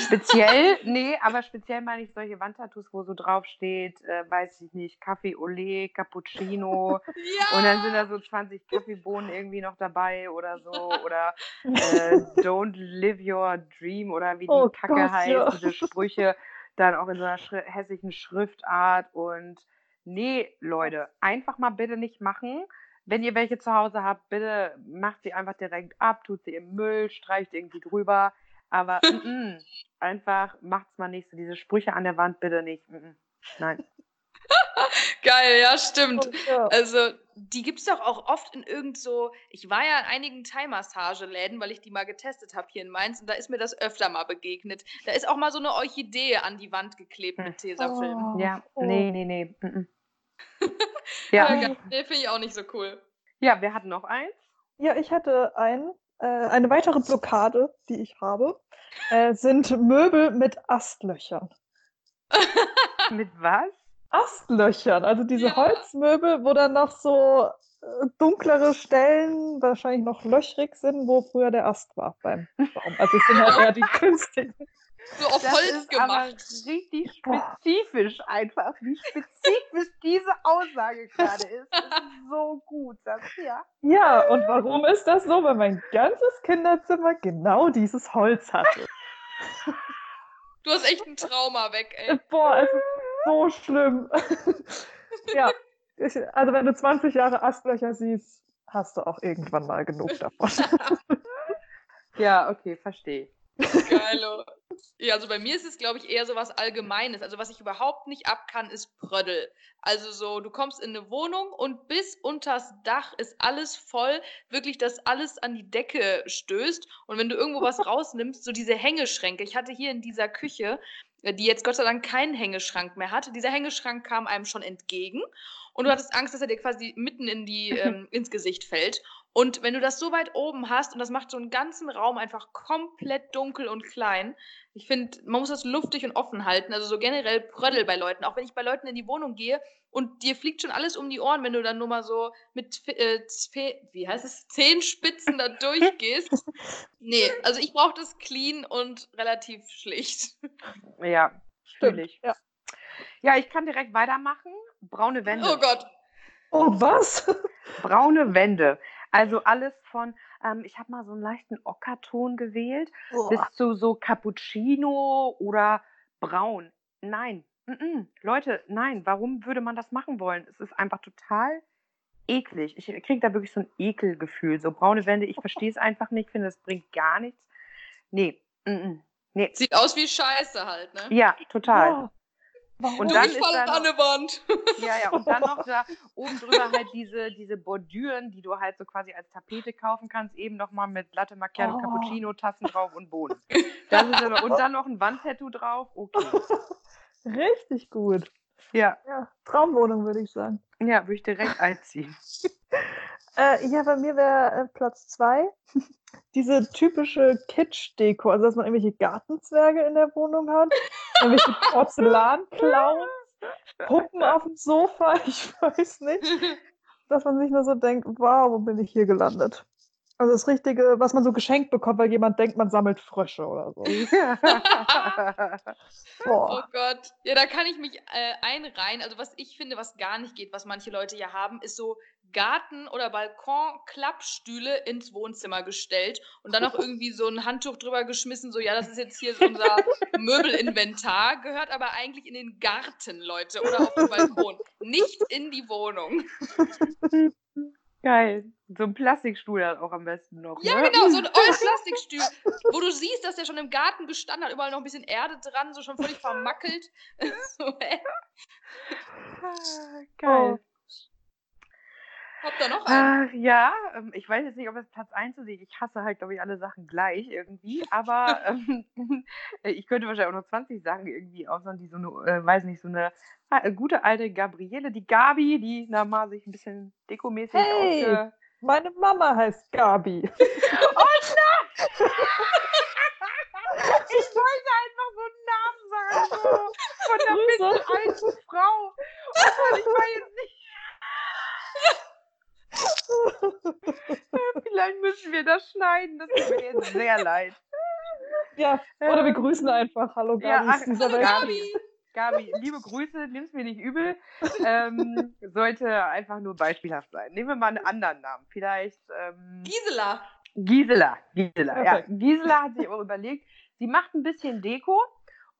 Speziell, nee, aber speziell meine ich solche Wandtattoos, wo so drauf steht, äh, weiß ich nicht, Kaffee Olé, Cappuccino Ja! und dann sind da so 20 Kaffeebohnen irgendwie noch dabei oder so oder äh, Don't live your dream oder wie die Oh Kacke Gott, heißt, ja. diese Sprüche dann auch in so einer schri hässlichen Schriftart und nee, Leute, einfach mal bitte nicht machen. Wenn ihr welche zu Hause habt, bitte macht sie einfach direkt ab, tut sie im Müll, streicht irgendwie drüber. Aber mm einfach macht's mal nicht so. Diese Sprüche an der Wand bitte nicht. Mm. Nein. Geil, ja, stimmt. Also, die gibt es doch auch oft in irgend so. Ich war ja in einigen Thai-Massageläden, weil ich die mal getestet habe hier in Mainz und da ist mir das öfter mal begegnet. Da ist auch mal so eine Orchidee an die Wand geklebt Hm. mit Tesafilm. Oh. Ja, nee, nee, nee. Mm -mm. Ja, Ja. Nee, finde ich auch nicht so cool. ja, wir hatten noch eins. Ja, ich hatte ein, äh, eine weitere Blockade, die ich habe, äh, sind Möbel mit Astlöchern. Mit was? Astlöchern, also diese Ja. Holzmöbel, wo dann noch so äh, dunklere Stellen wahrscheinlich noch löchrig sind, wo früher der Ast war beim Baum. Also es sind halt eher die künstlichen. So auf Das Holz ist aber gemacht. richtig Boah. spezifisch einfach, wie spezifisch diese Aussage gerade ist. Das ist so gut, das ja. Ja, und warum ist das so? Weil mein ganzes Kinderzimmer genau dieses Holz hatte. Du hast echt ein Trauma weg, ey. Boah, es ist so schlimm. ja, ich, also wenn du 20 Jahre Astlöcher siehst, hast du auch irgendwann mal genug davon. Ja, okay, verstehe. Geilo. Ja, also bei mir ist es, glaube ich, eher so was Allgemeines. Also was ich überhaupt nicht ab kann, ist Prödel. Also so, du kommst in eine Wohnung und bis unters Dach ist alles voll, wirklich, dass alles an die Decke stößt. Und wenn du irgendwo was rausnimmst, so diese Hängeschränke. Ich hatte hier in dieser Küche, äh, die jetzt Gott sei Dank keinen Hängeschrank mehr hatte, dieser Hängeschrank kam einem schon entgegen. Und du hattest Angst, dass er dir quasi mitten in die, ähm, ins Gesicht fällt. Und wenn du das so weit oben hast und das macht so einen ganzen Raum einfach komplett dunkel und klein, ich finde, man muss das luftig und offen halten. Also so generell Prödel bei Leuten. Auch wenn ich bei Leuten in die Wohnung gehe und dir fliegt schon alles um die Ohren, wenn du dann nur mal so mit äh, wie heißt es, Zehenspitzen da durchgehst. Nee, also ich brauche das clean und relativ schlicht. Ja, Stimmt. Ja. Ja, ich kann direkt weitermachen. Braune Wände. Oh Gott. Oh, was? Braune Wände. Also alles von, ähm, ich habe mal so einen leichten Ockerton gewählt, bis zu so Cappuccino oder Braun. Nein. Mm -mm. Leute, nein. Warum würde man das machen wollen? Es ist einfach total eklig. Ich kriege da wirklich so ein Ekelgefühl. So braune Wände, ich verstehe es einfach nicht. Ich finde, das bringt gar nichts. Nee. Mm -mm. Nee. Sieht aus wie Scheiße halt, ne? Ja, total. Ja. Und Und dann ich ist falle da an noch, eine Wand. ja, ja, und dann noch da oben drüber halt diese, diese Bordüren, die du halt so quasi als Tapete kaufen kannst, eben nochmal mit Latte Macchiato, Oh. Cappuccino, Tassen drauf und Bohnen. Das ist aber, und dann noch ein Wandtattoo drauf, okay. Richtig gut. Ja, Ja, Traumwohnung, würde ich sagen. ja, würde ich direkt einziehen. Äh, ja, bei mir wäre äh, Platz zwei diese typische Kitsch-Deko, also dass man irgendwelche Gartenzwerge in der Wohnung hat, irgendwelche Porzellanclowns, Puppen auf dem Sofa, ich weiß nicht, dass man sich nur so denkt, wow, wo bin ich hier gelandet? Also das Richtige, was man so geschenkt bekommt, weil jemand denkt, man sammelt Frösche oder so. Oh. Gott. Ja, da kann ich mich äh, einreihen. Also was ich finde, was gar nicht geht, was manche Leute ja haben, ist so Garten- oder Balkon-Klappstühle ins Wohnzimmer gestellt und dann noch irgendwie so ein Handtuch drüber geschmissen, so ja, das ist jetzt hier so unser Möbelinventar, gehört aber eigentlich in den Garten, Leute, oder auf den Balkon, nicht in die Wohnung. Geil. So ein Plastikstuhl dann auch am besten noch. Ja, ne? genau, so ein olles Plastikstuhl, wo du siehst, dass der schon im Garten gestanden hat, überall noch ein bisschen Erde dran, so schon völlig vermackelt. so, hä? Ah, Geil. Habt ihr noch einen? Ah, ja, ähm, ich weiß jetzt nicht, ob es Platz 1 ist. Ich hasse halt, glaube ich, alle Sachen gleich irgendwie. Aber ähm, ich könnte wahrscheinlich auch noch 20 Sachen irgendwie aussagen, die so eine, äh, weiß nicht, so eine ah, gute alte Gabriele, die Gabi, die na mal sich ein bisschen dekomäßig Hey! ausge... Meine Mama heißt Gabi. Ich wollte einfach so einen Namen sagen, so von Grüße. mittelalten Frau. Und ich war jetzt nicht... Vielleicht müssen wir das schneiden. Das tut mir jetzt sehr leid. Ja, oder wir grüßen einfach. Hallo Ja, Gabi. ach, aus dieser Hallo. Gabi. Gabi, liebe Grüße, nimm's mir nicht übel. Ähm, sollte einfach nur beispielhaft sein. Nehmen wir mal einen anderen Namen. Vielleicht ähm, Gisela. Gisela. Gisela, ja. Gisela hat sich auch überlegt, sie macht ein bisschen Deko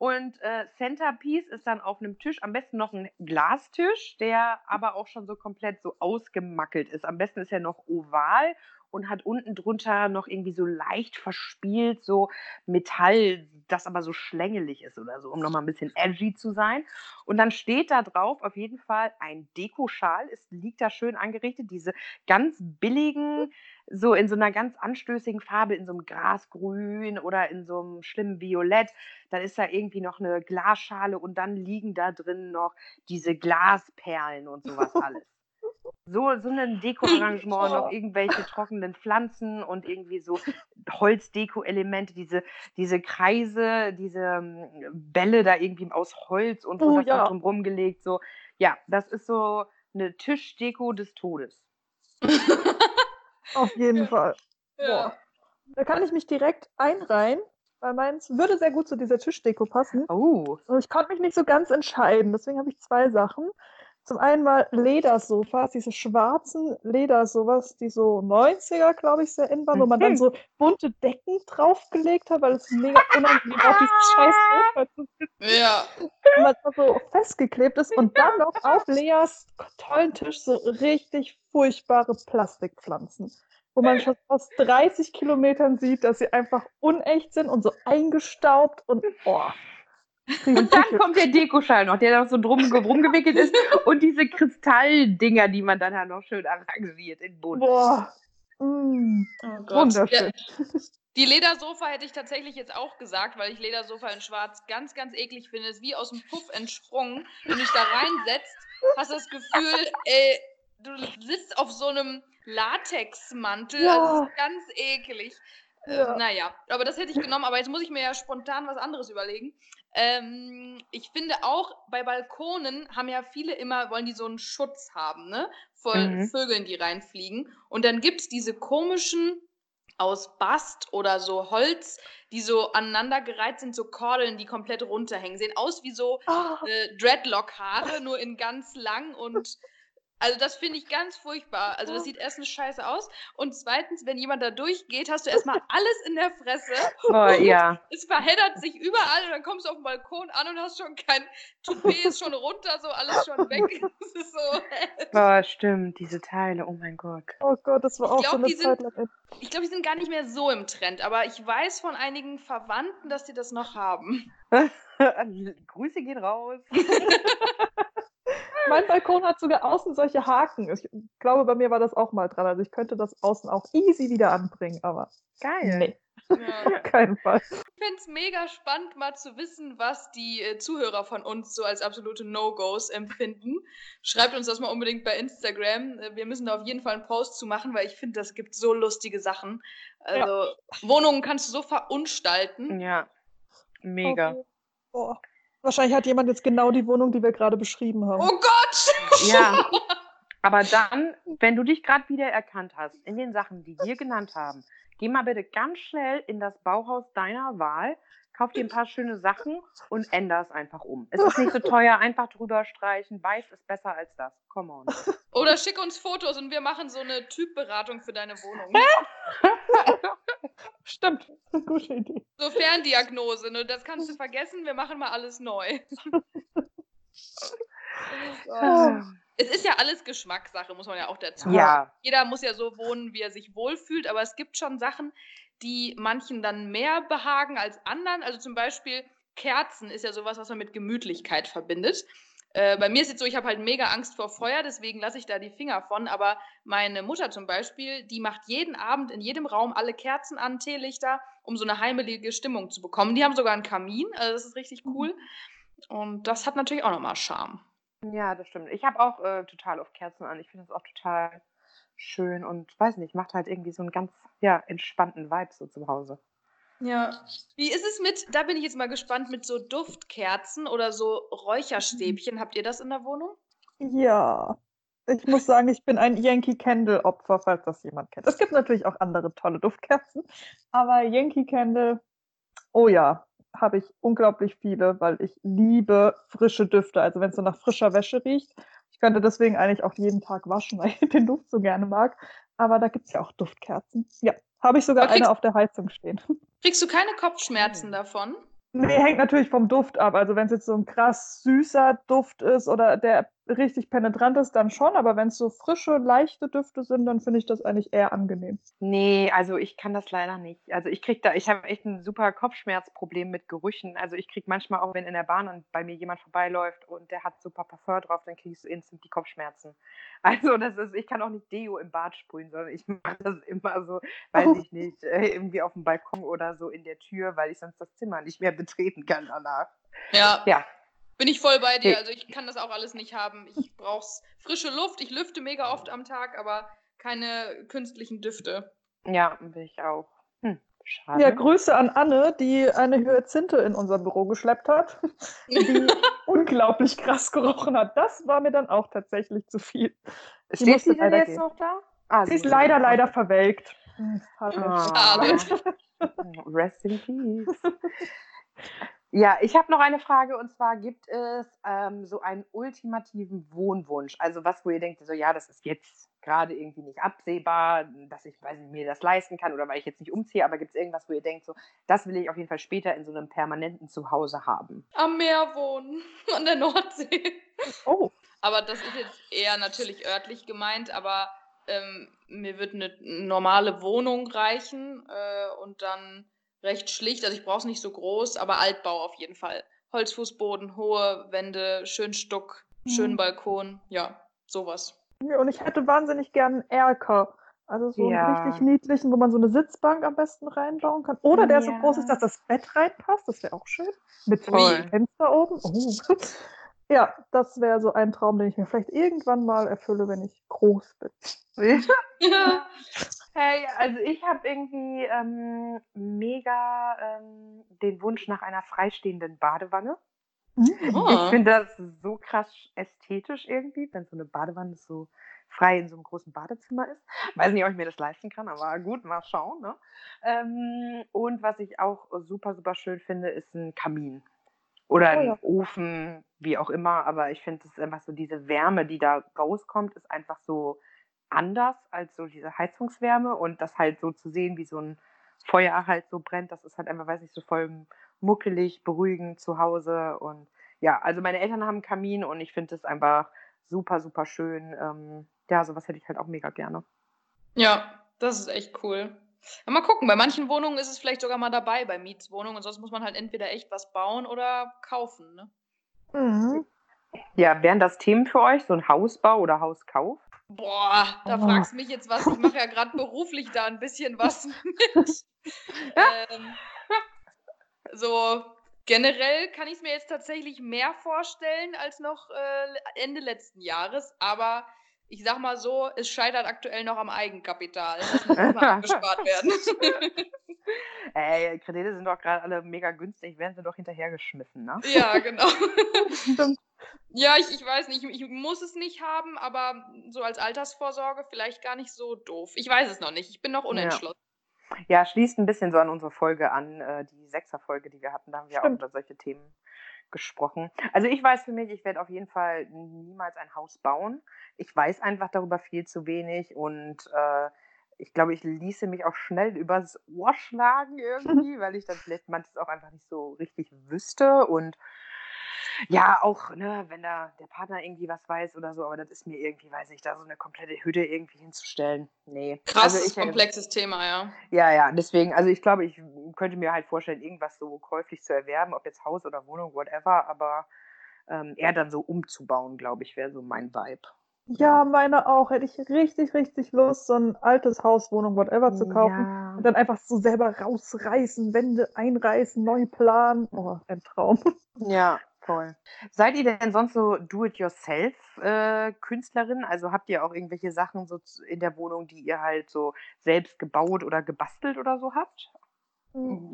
und äh, Centerpiece ist dann auf einem Tisch, am besten noch ein Glastisch, der aber auch schon so komplett so ausgemackelt ist. Am besten ist er noch oval und hat unten drunter noch irgendwie so leicht verspielt, so Metall, das aber so schlängelig ist oder so, um nochmal ein bisschen edgy zu sein. Und dann steht da drauf auf jeden Fall ein Dekoschal. Es liegt da schön angerichtet, diese ganz billigen, so in so einer ganz anstößigen Farbe, in so einem Grasgrün oder in so einem schlimmen Violett. Dann ist da irgendwie noch eine Glasschale und dann liegen da drin noch diese Glasperlen und sowas alles. So, so ein Dekoarrangement, noch irgendwelche trockenen Pflanzen und irgendwie so Holzdeko-Elemente, diese, diese Kreise, diese ähm, Bälle da irgendwie aus Holz und so Oh, ja. drumherum gelegt. So, ja, das ist so eine Tischdeko des Todes. Auf jeden Fall. Ja. Boah. Da kann ich mich direkt einreihen, weil meins würde sehr gut zu dieser Tischdeko passen. Oh. Und ich konnte mich nicht so ganz entscheiden. Deswegen habe ich zwei Sachen. Zum einen mal Ledersofas, diese schwarzen Ledersofas, die so 90er, glaube ich, sehr in waren, wo man dann Mhm. so bunte Decken draufgelegt hat, weil es mega unangenehm auf dieses scheiß Sofa zu sitzen, Ja. wenn man da so festgeklebt ist und dann noch auf Leas tollen Tisch so richtig furchtbare Plastikpflanzen, wo man schon aus 30 Kilometern sieht, dass sie einfach unecht sind und so eingestaubt und boah. Und dann kommt der Dekoschal noch, der noch so drum, rumgewickelt ist und diese Kristalldinger, die man dann halt noch schön arrangiert in bunt. Boah. Mm, Oh wunderschön. Ja, die Ledersofa hätte ich tatsächlich jetzt auch gesagt, weil ich Ledersofa in Schwarz ganz, ganz eklig finde. Es ist wie aus dem Puff entsprungen. Wenn du dich da reinsetzt, hast du das Gefühl, ey, du sitzt auf so einem Latexmantel. Ja. Also ganz eklig. Ja. Äh, naja, aber das hätte ich genommen. Aber jetzt muss ich mir ja spontan was anderes überlegen. Ähm, ich finde auch, bei Balkonen haben ja viele immer, wollen die so einen Schutz haben, ne? Vor Mhm. Vögeln, die reinfliegen. Und dann gibt es diese komischen aus Bast oder so Holz, die so aneinandergereiht sind, so Kordeln, die komplett runterhängen. Sehen aus wie so Ah, äh, Dreadlock-Haare, nur in ganz lang und Also das finde ich ganz furchtbar. Also das sieht erstens scheiße aus und zweitens, wenn jemand da durchgeht, hast du erstmal alles in der Fresse. Oh, ja. Es verheddert sich überall und dann kommst du auf den Balkon an und hast schon kein Toupet ist schon runter, so alles schon weg. Das ist so. Boah, stimmt, diese Teile, oh mein Gott. Oh Gott, das war Ich auch glaub, so eine die Zeit sind-. Ich glaube, die sind gar nicht mehr so im Trend, aber ich weiß von einigen Verwandten, dass die das noch haben. Grüße gehen raus. Mein Balkon hat sogar außen solche Haken. Ich glaube, bei mir war das auch mal dran. Also ich könnte das außen auch easy wieder anbringen, aber Geil. nee, Ja. auf keinen Fall. Ich finde es mega spannend, mal zu wissen, was die äh, Zuhörer von uns so als absolute No-Gos empfinden. Schreibt uns das mal unbedingt bei Instagram. Äh, wir müssen da auf jeden Fall einen Post zu machen, weil ich finde, das gibt so lustige Sachen. Also Wohnungen kannst du so verunstalten. Ja, mega. Okay. Boah. Wahrscheinlich hat jemand jetzt genau die Wohnung, die wir gerade beschrieben haben. Oh Gott! Ja, aber dann, wenn du dich gerade wieder erkannt hast in den Sachen, die wir genannt haben, geh mal bitte ganz schnell in das Bauhaus deiner Wahl, kauf dir ein paar schöne Sachen und änder es einfach um. Es ist nicht so teuer, einfach drüber streichen. Weiß ist besser als das. Come on. Oder schick uns Fotos und wir machen so eine Typberatung für deine Wohnung. Stimmt, gute Idee. So Ferndiagnose, ne? das kannst du vergessen, wir machen mal alles neu. Es ist ja alles Geschmackssache, muss man ja auch dazu sagen. Ja, Jeder muss ja so wohnen, wie er sich wohlfühlt, aber es gibt schon Sachen, die manchen dann mehr behagen als anderen. Also zum Beispiel Kerzen ist ja sowas, was man mit Gemütlichkeit verbindet. Äh, bei mir ist es so, ich habe halt mega Angst vor Feuer, deswegen lasse ich da die Finger von. Aber meine Mutter zum Beispiel, die macht jeden Abend in jedem Raum alle Kerzen an, Teelichter, um so eine heimelige Stimmung zu bekommen. Die haben sogar einen Kamin, also das ist richtig cool. Und das hat natürlich auch nochmal Charme. ja, das stimmt. Ich habe auch äh, total oft Kerzen an. Ich finde das auch total schön und weiß nicht, macht halt irgendwie so einen ganz ja, entspannten Vibe so zu Hause. Ja. Wie ist es mit, da bin ich jetzt mal gespannt, mit so Duftkerzen oder so Räucherstäbchen? Habt ihr das in der Wohnung? Ja, ich muss sagen, ich bin ein Yankee Candle Opfer, falls das jemand kennt. Es gibt natürlich auch andere tolle Duftkerzen, aber Yankee Candle, oh ja, habe ich unglaublich viele, weil ich liebe frische Düfte. Also wenn es so nach frischer Wäsche riecht. Ich könnte deswegen eigentlich auch jeden Tag waschen, weil ich den Duft so gerne mag. Aber da gibt es ja auch Duftkerzen. Ja, habe ich sogar kriegst- eine auf der Heizung stehen. Kriegst du keine Kopfschmerzen Hm. davon? Nee, hängt natürlich vom Duft ab. Also wenn es jetzt so ein krass süßer Duft ist oder der richtig penetrant ist, dann schon. Aber wenn es so frische, leichte Düfte sind, dann finde ich das eigentlich eher angenehm. Nee, also ich kann das leider nicht. Also ich krieg da, ich habe echt ein super Kopfschmerzproblem mit Gerüchen. Also ich krieg manchmal auch, wenn in der Bahn an- bei mir jemand vorbeiläuft und der hat super Parfum drauf, dann kriege ich so instant die Kopfschmerzen. Also das ist, ich kann auch nicht Deo im Bad sprühen, sondern ich mache das immer so, weiß ich nicht, äh, irgendwie auf dem Balkon oder so in der Tür, weil ich sonst das Zimmer nicht mehr betreten kann danach. Ja. Ja. Bin ich voll bei dir. Also ich kann das auch alles nicht haben. Ich brauch's frische Luft. Ich lüfte mega oft am Tag, aber keine künstlichen Düfte. Ja, will ich auch. Hm, schade. Ja, Grüße an Anne, die eine Hyazinthe in unser Büro geschleppt hat, die unglaublich krass gerochen hat. Das war mir dann auch tatsächlich zu viel. Die Steht sie denn leider jetzt gehen. noch da? Ah, Sie ist leider, leider verwelkt. Hm, mir Ah. Rest in peace. Ja, ich habe noch eine Frage und zwar gibt es ähm, so einen ultimativen Wohnwunsch, also was, wo ihr denkt, so ja, das ist jetzt gerade irgendwie nicht absehbar, dass ich weiß nicht, mir das leisten kann oder weil ich jetzt nicht umziehe, aber gibt es irgendwas, wo ihr denkt, so das will ich auf jeden Fall später in so einem permanenten Zuhause haben? Am Meer wohnen, an der Nordsee. Oh, Aber das ist jetzt eher natürlich örtlich gemeint, aber ähm, mir wird eine normale Wohnung reichen äh, und dann recht schlicht. Also ich brauche es nicht so groß, aber Altbau auf jeden Fall. Holzfußboden, hohe Wände, schön Stuck, schönen Mhm. Balkon, ja, sowas. Ja, und ich hätte wahnsinnig gern einen Erker. Also so einen Ja. richtig niedlichen, wo man so eine Sitzbank am besten reinbauen kann. Oder der so Ja. groß ist, dass das Bett reinpasst. Das wäre auch schön. Mit so Toll. Fenster oben. Oh. Ja, das wäre so ein Traum, den ich mir vielleicht irgendwann mal erfülle, wenn ich groß bin. Hey, also ich habe irgendwie ähm, mega ähm, den Wunsch nach einer freistehenden Badewanne. Oh. Ich finde das so krass ästhetisch irgendwie, wenn so eine Badewanne so frei in so einem großen Badezimmer ist. Weiß nicht, ob ich mir das leisten kann, aber gut, mal schauen. Ne? Ähm, und was ich auch super, super schön finde, ist ein Kamin. Oder Oh ein ja. Ofen, wie auch immer. Aber ich finde, es ist einfach so diese Wärme, die da rauskommt, ist einfach so anders als so diese Heizungswärme. Und das halt so zu sehen, wie so ein Feuer halt so brennt, das ist halt einfach, weiß ich, so voll muckelig, beruhigend zu Hause. Und ja, also meine Eltern haben einen Kamin und ich finde es einfach super, super schön. Ähm, ja, sowas hätte ich halt auch mega gerne. Ja, das ist echt cool. Ja, mal gucken, bei manchen Wohnungen ist es vielleicht sogar mal dabei, bei Mietswohnungen. Und sonst muss man halt entweder echt was bauen oder kaufen. Ne? Mhm. Ja, wären das Themen für euch, so ein Hausbau oder Hauskauf? Boah, da Oh. fragst du mich jetzt was. Ich mache ja gerade beruflich da ein bisschen was mit. ähm, so generell kann ich es mir jetzt tatsächlich mehr vorstellen als noch äh, Ende letzten Jahres. Aber ich sag mal so, es scheitert aktuell noch am Eigenkapital. Das muss noch mal abgespart werden. Ey, Kredite sind doch gerade alle mega günstig, werden sie doch hinterhergeschmissen, ne? ja, genau. Ja, ich, ich weiß nicht, ich muss es nicht haben, aber so als Altersvorsorge vielleicht gar nicht so doof. Ich weiß es noch nicht, ich bin noch unentschlossen. Ja, schließt ein bisschen so an unsere Folge an, äh, die Sechser-Folge, die wir hatten. Da haben wir auch Stimmt. über solche Themen gesprochen. Also ich weiß für mich, ich werde auf jeden Fall niemals ein Haus bauen. Ich weiß einfach darüber viel zu wenig und äh, ich glaube, ich ließe mich auch schnell übers Ohr schlagen irgendwie, weil ich dann vielleicht manches auch einfach nicht so richtig wüsste und ja, auch, ne, wenn da der Partner irgendwie was weiß oder so, aber das ist mir irgendwie, weiß ich, da so eine komplette Hütte irgendwie hinzustellen. Nee. Krasses, also ich, äh, komplexes Thema, ja. ja, ja, deswegen, also ich glaube, ich könnte mir halt vorstellen, irgendwas so käuflich zu erwerben, ob jetzt Haus oder Wohnung, whatever, aber ähm, eher dann so umzubauen, glaube ich, wäre so mein Vibe. Ja, meine auch. Hätte ich richtig, richtig Lust, so ein altes Haus, Wohnung, whatever zu kaufen. Ja. Und dann einfach so selber rausreißen, Wände einreißen, neu planen. Oh, ein Traum. ja, voll. Seid ihr denn sonst so Do-it-yourself-Künstlerin? also habt ihr auch irgendwelche Sachen so in der Wohnung, die ihr halt so selbst gebaut oder gebastelt oder so habt?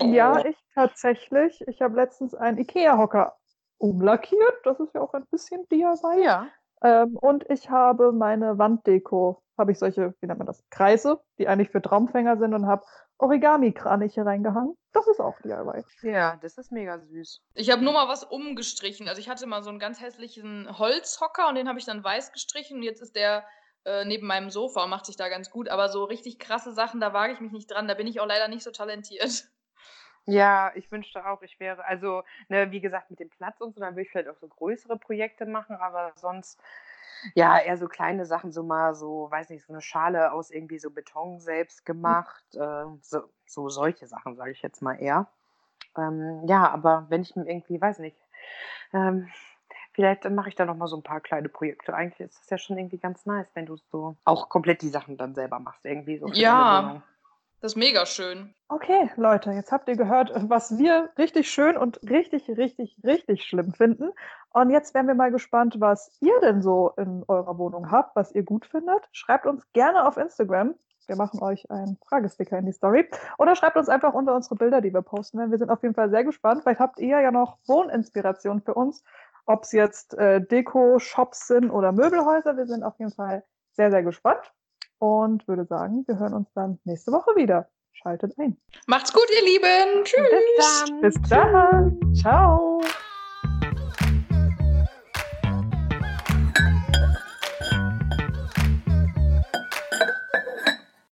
Ja, ich tatsächlich. Ich habe letztens einen Ikea-Hocker umlackiert. Das ist ja auch ein bisschen DIY. Ja. Ähm, und ich habe meine Wanddeko, habe ich solche, wie nennt man das, Kreise, die eigentlich für Traumfänger sind und habe Origami-Kraniche reingehangen. Das ist auch DIY. Ja, das ist mega süß. Ich habe nur mal was umgestrichen. Also ich hatte mal so einen ganz hässlichen Holzhocker und den habe ich dann weiß gestrichen und jetzt ist der äh, neben meinem Sofa und macht sich da ganz gut. Aber so richtig krasse Sachen, da wage ich mich nicht dran. Da bin ich auch leider nicht so talentiert. Ja, ich wünschte auch, ich wäre, also, ne, wie gesagt, mit dem Platz und so, dann würde ich vielleicht auch so größere Projekte machen, aber sonst, ja, eher so kleine Sachen, so mal so, weiß nicht, so eine Schale aus irgendwie so Beton selbst gemacht, äh, so, so solche Sachen, sage ich jetzt mal eher. Ähm, ja, aber wenn ich mir irgendwie, weiß nicht, ähm, vielleicht mache ich da noch mal so ein paar kleine Projekte. Eigentlich ist das ja schon irgendwie ganz nice, wenn du so auch komplett die Sachen dann selber machst, irgendwie so Ja. Das ist mega schön. Okay, Leute, jetzt habt ihr gehört, was wir richtig schön und richtig, richtig, richtig schlimm finden. Und jetzt wären wir mal gespannt, was ihr denn so in eurer Wohnung habt, was ihr gut findet. Schreibt uns gerne auf Instagram. Wir machen euch einen Fragesticker in die Story. Oder schreibt uns einfach unter unsere Bilder, die wir posten. werden. Wir sind auf jeden Fall sehr gespannt. Vielleicht habt ihr ja noch Wohninspiration für uns, ob es jetzt äh, Deko-Shops sind oder Möbelhäuser. Wir sind auf jeden Fall sehr, sehr gespannt und würde sagen, wir hören uns dann nächste Woche wieder. Schaltet ein. Macht's gut, ihr Lieben. Tschüss. Bis dann. Bis dann. Ciao.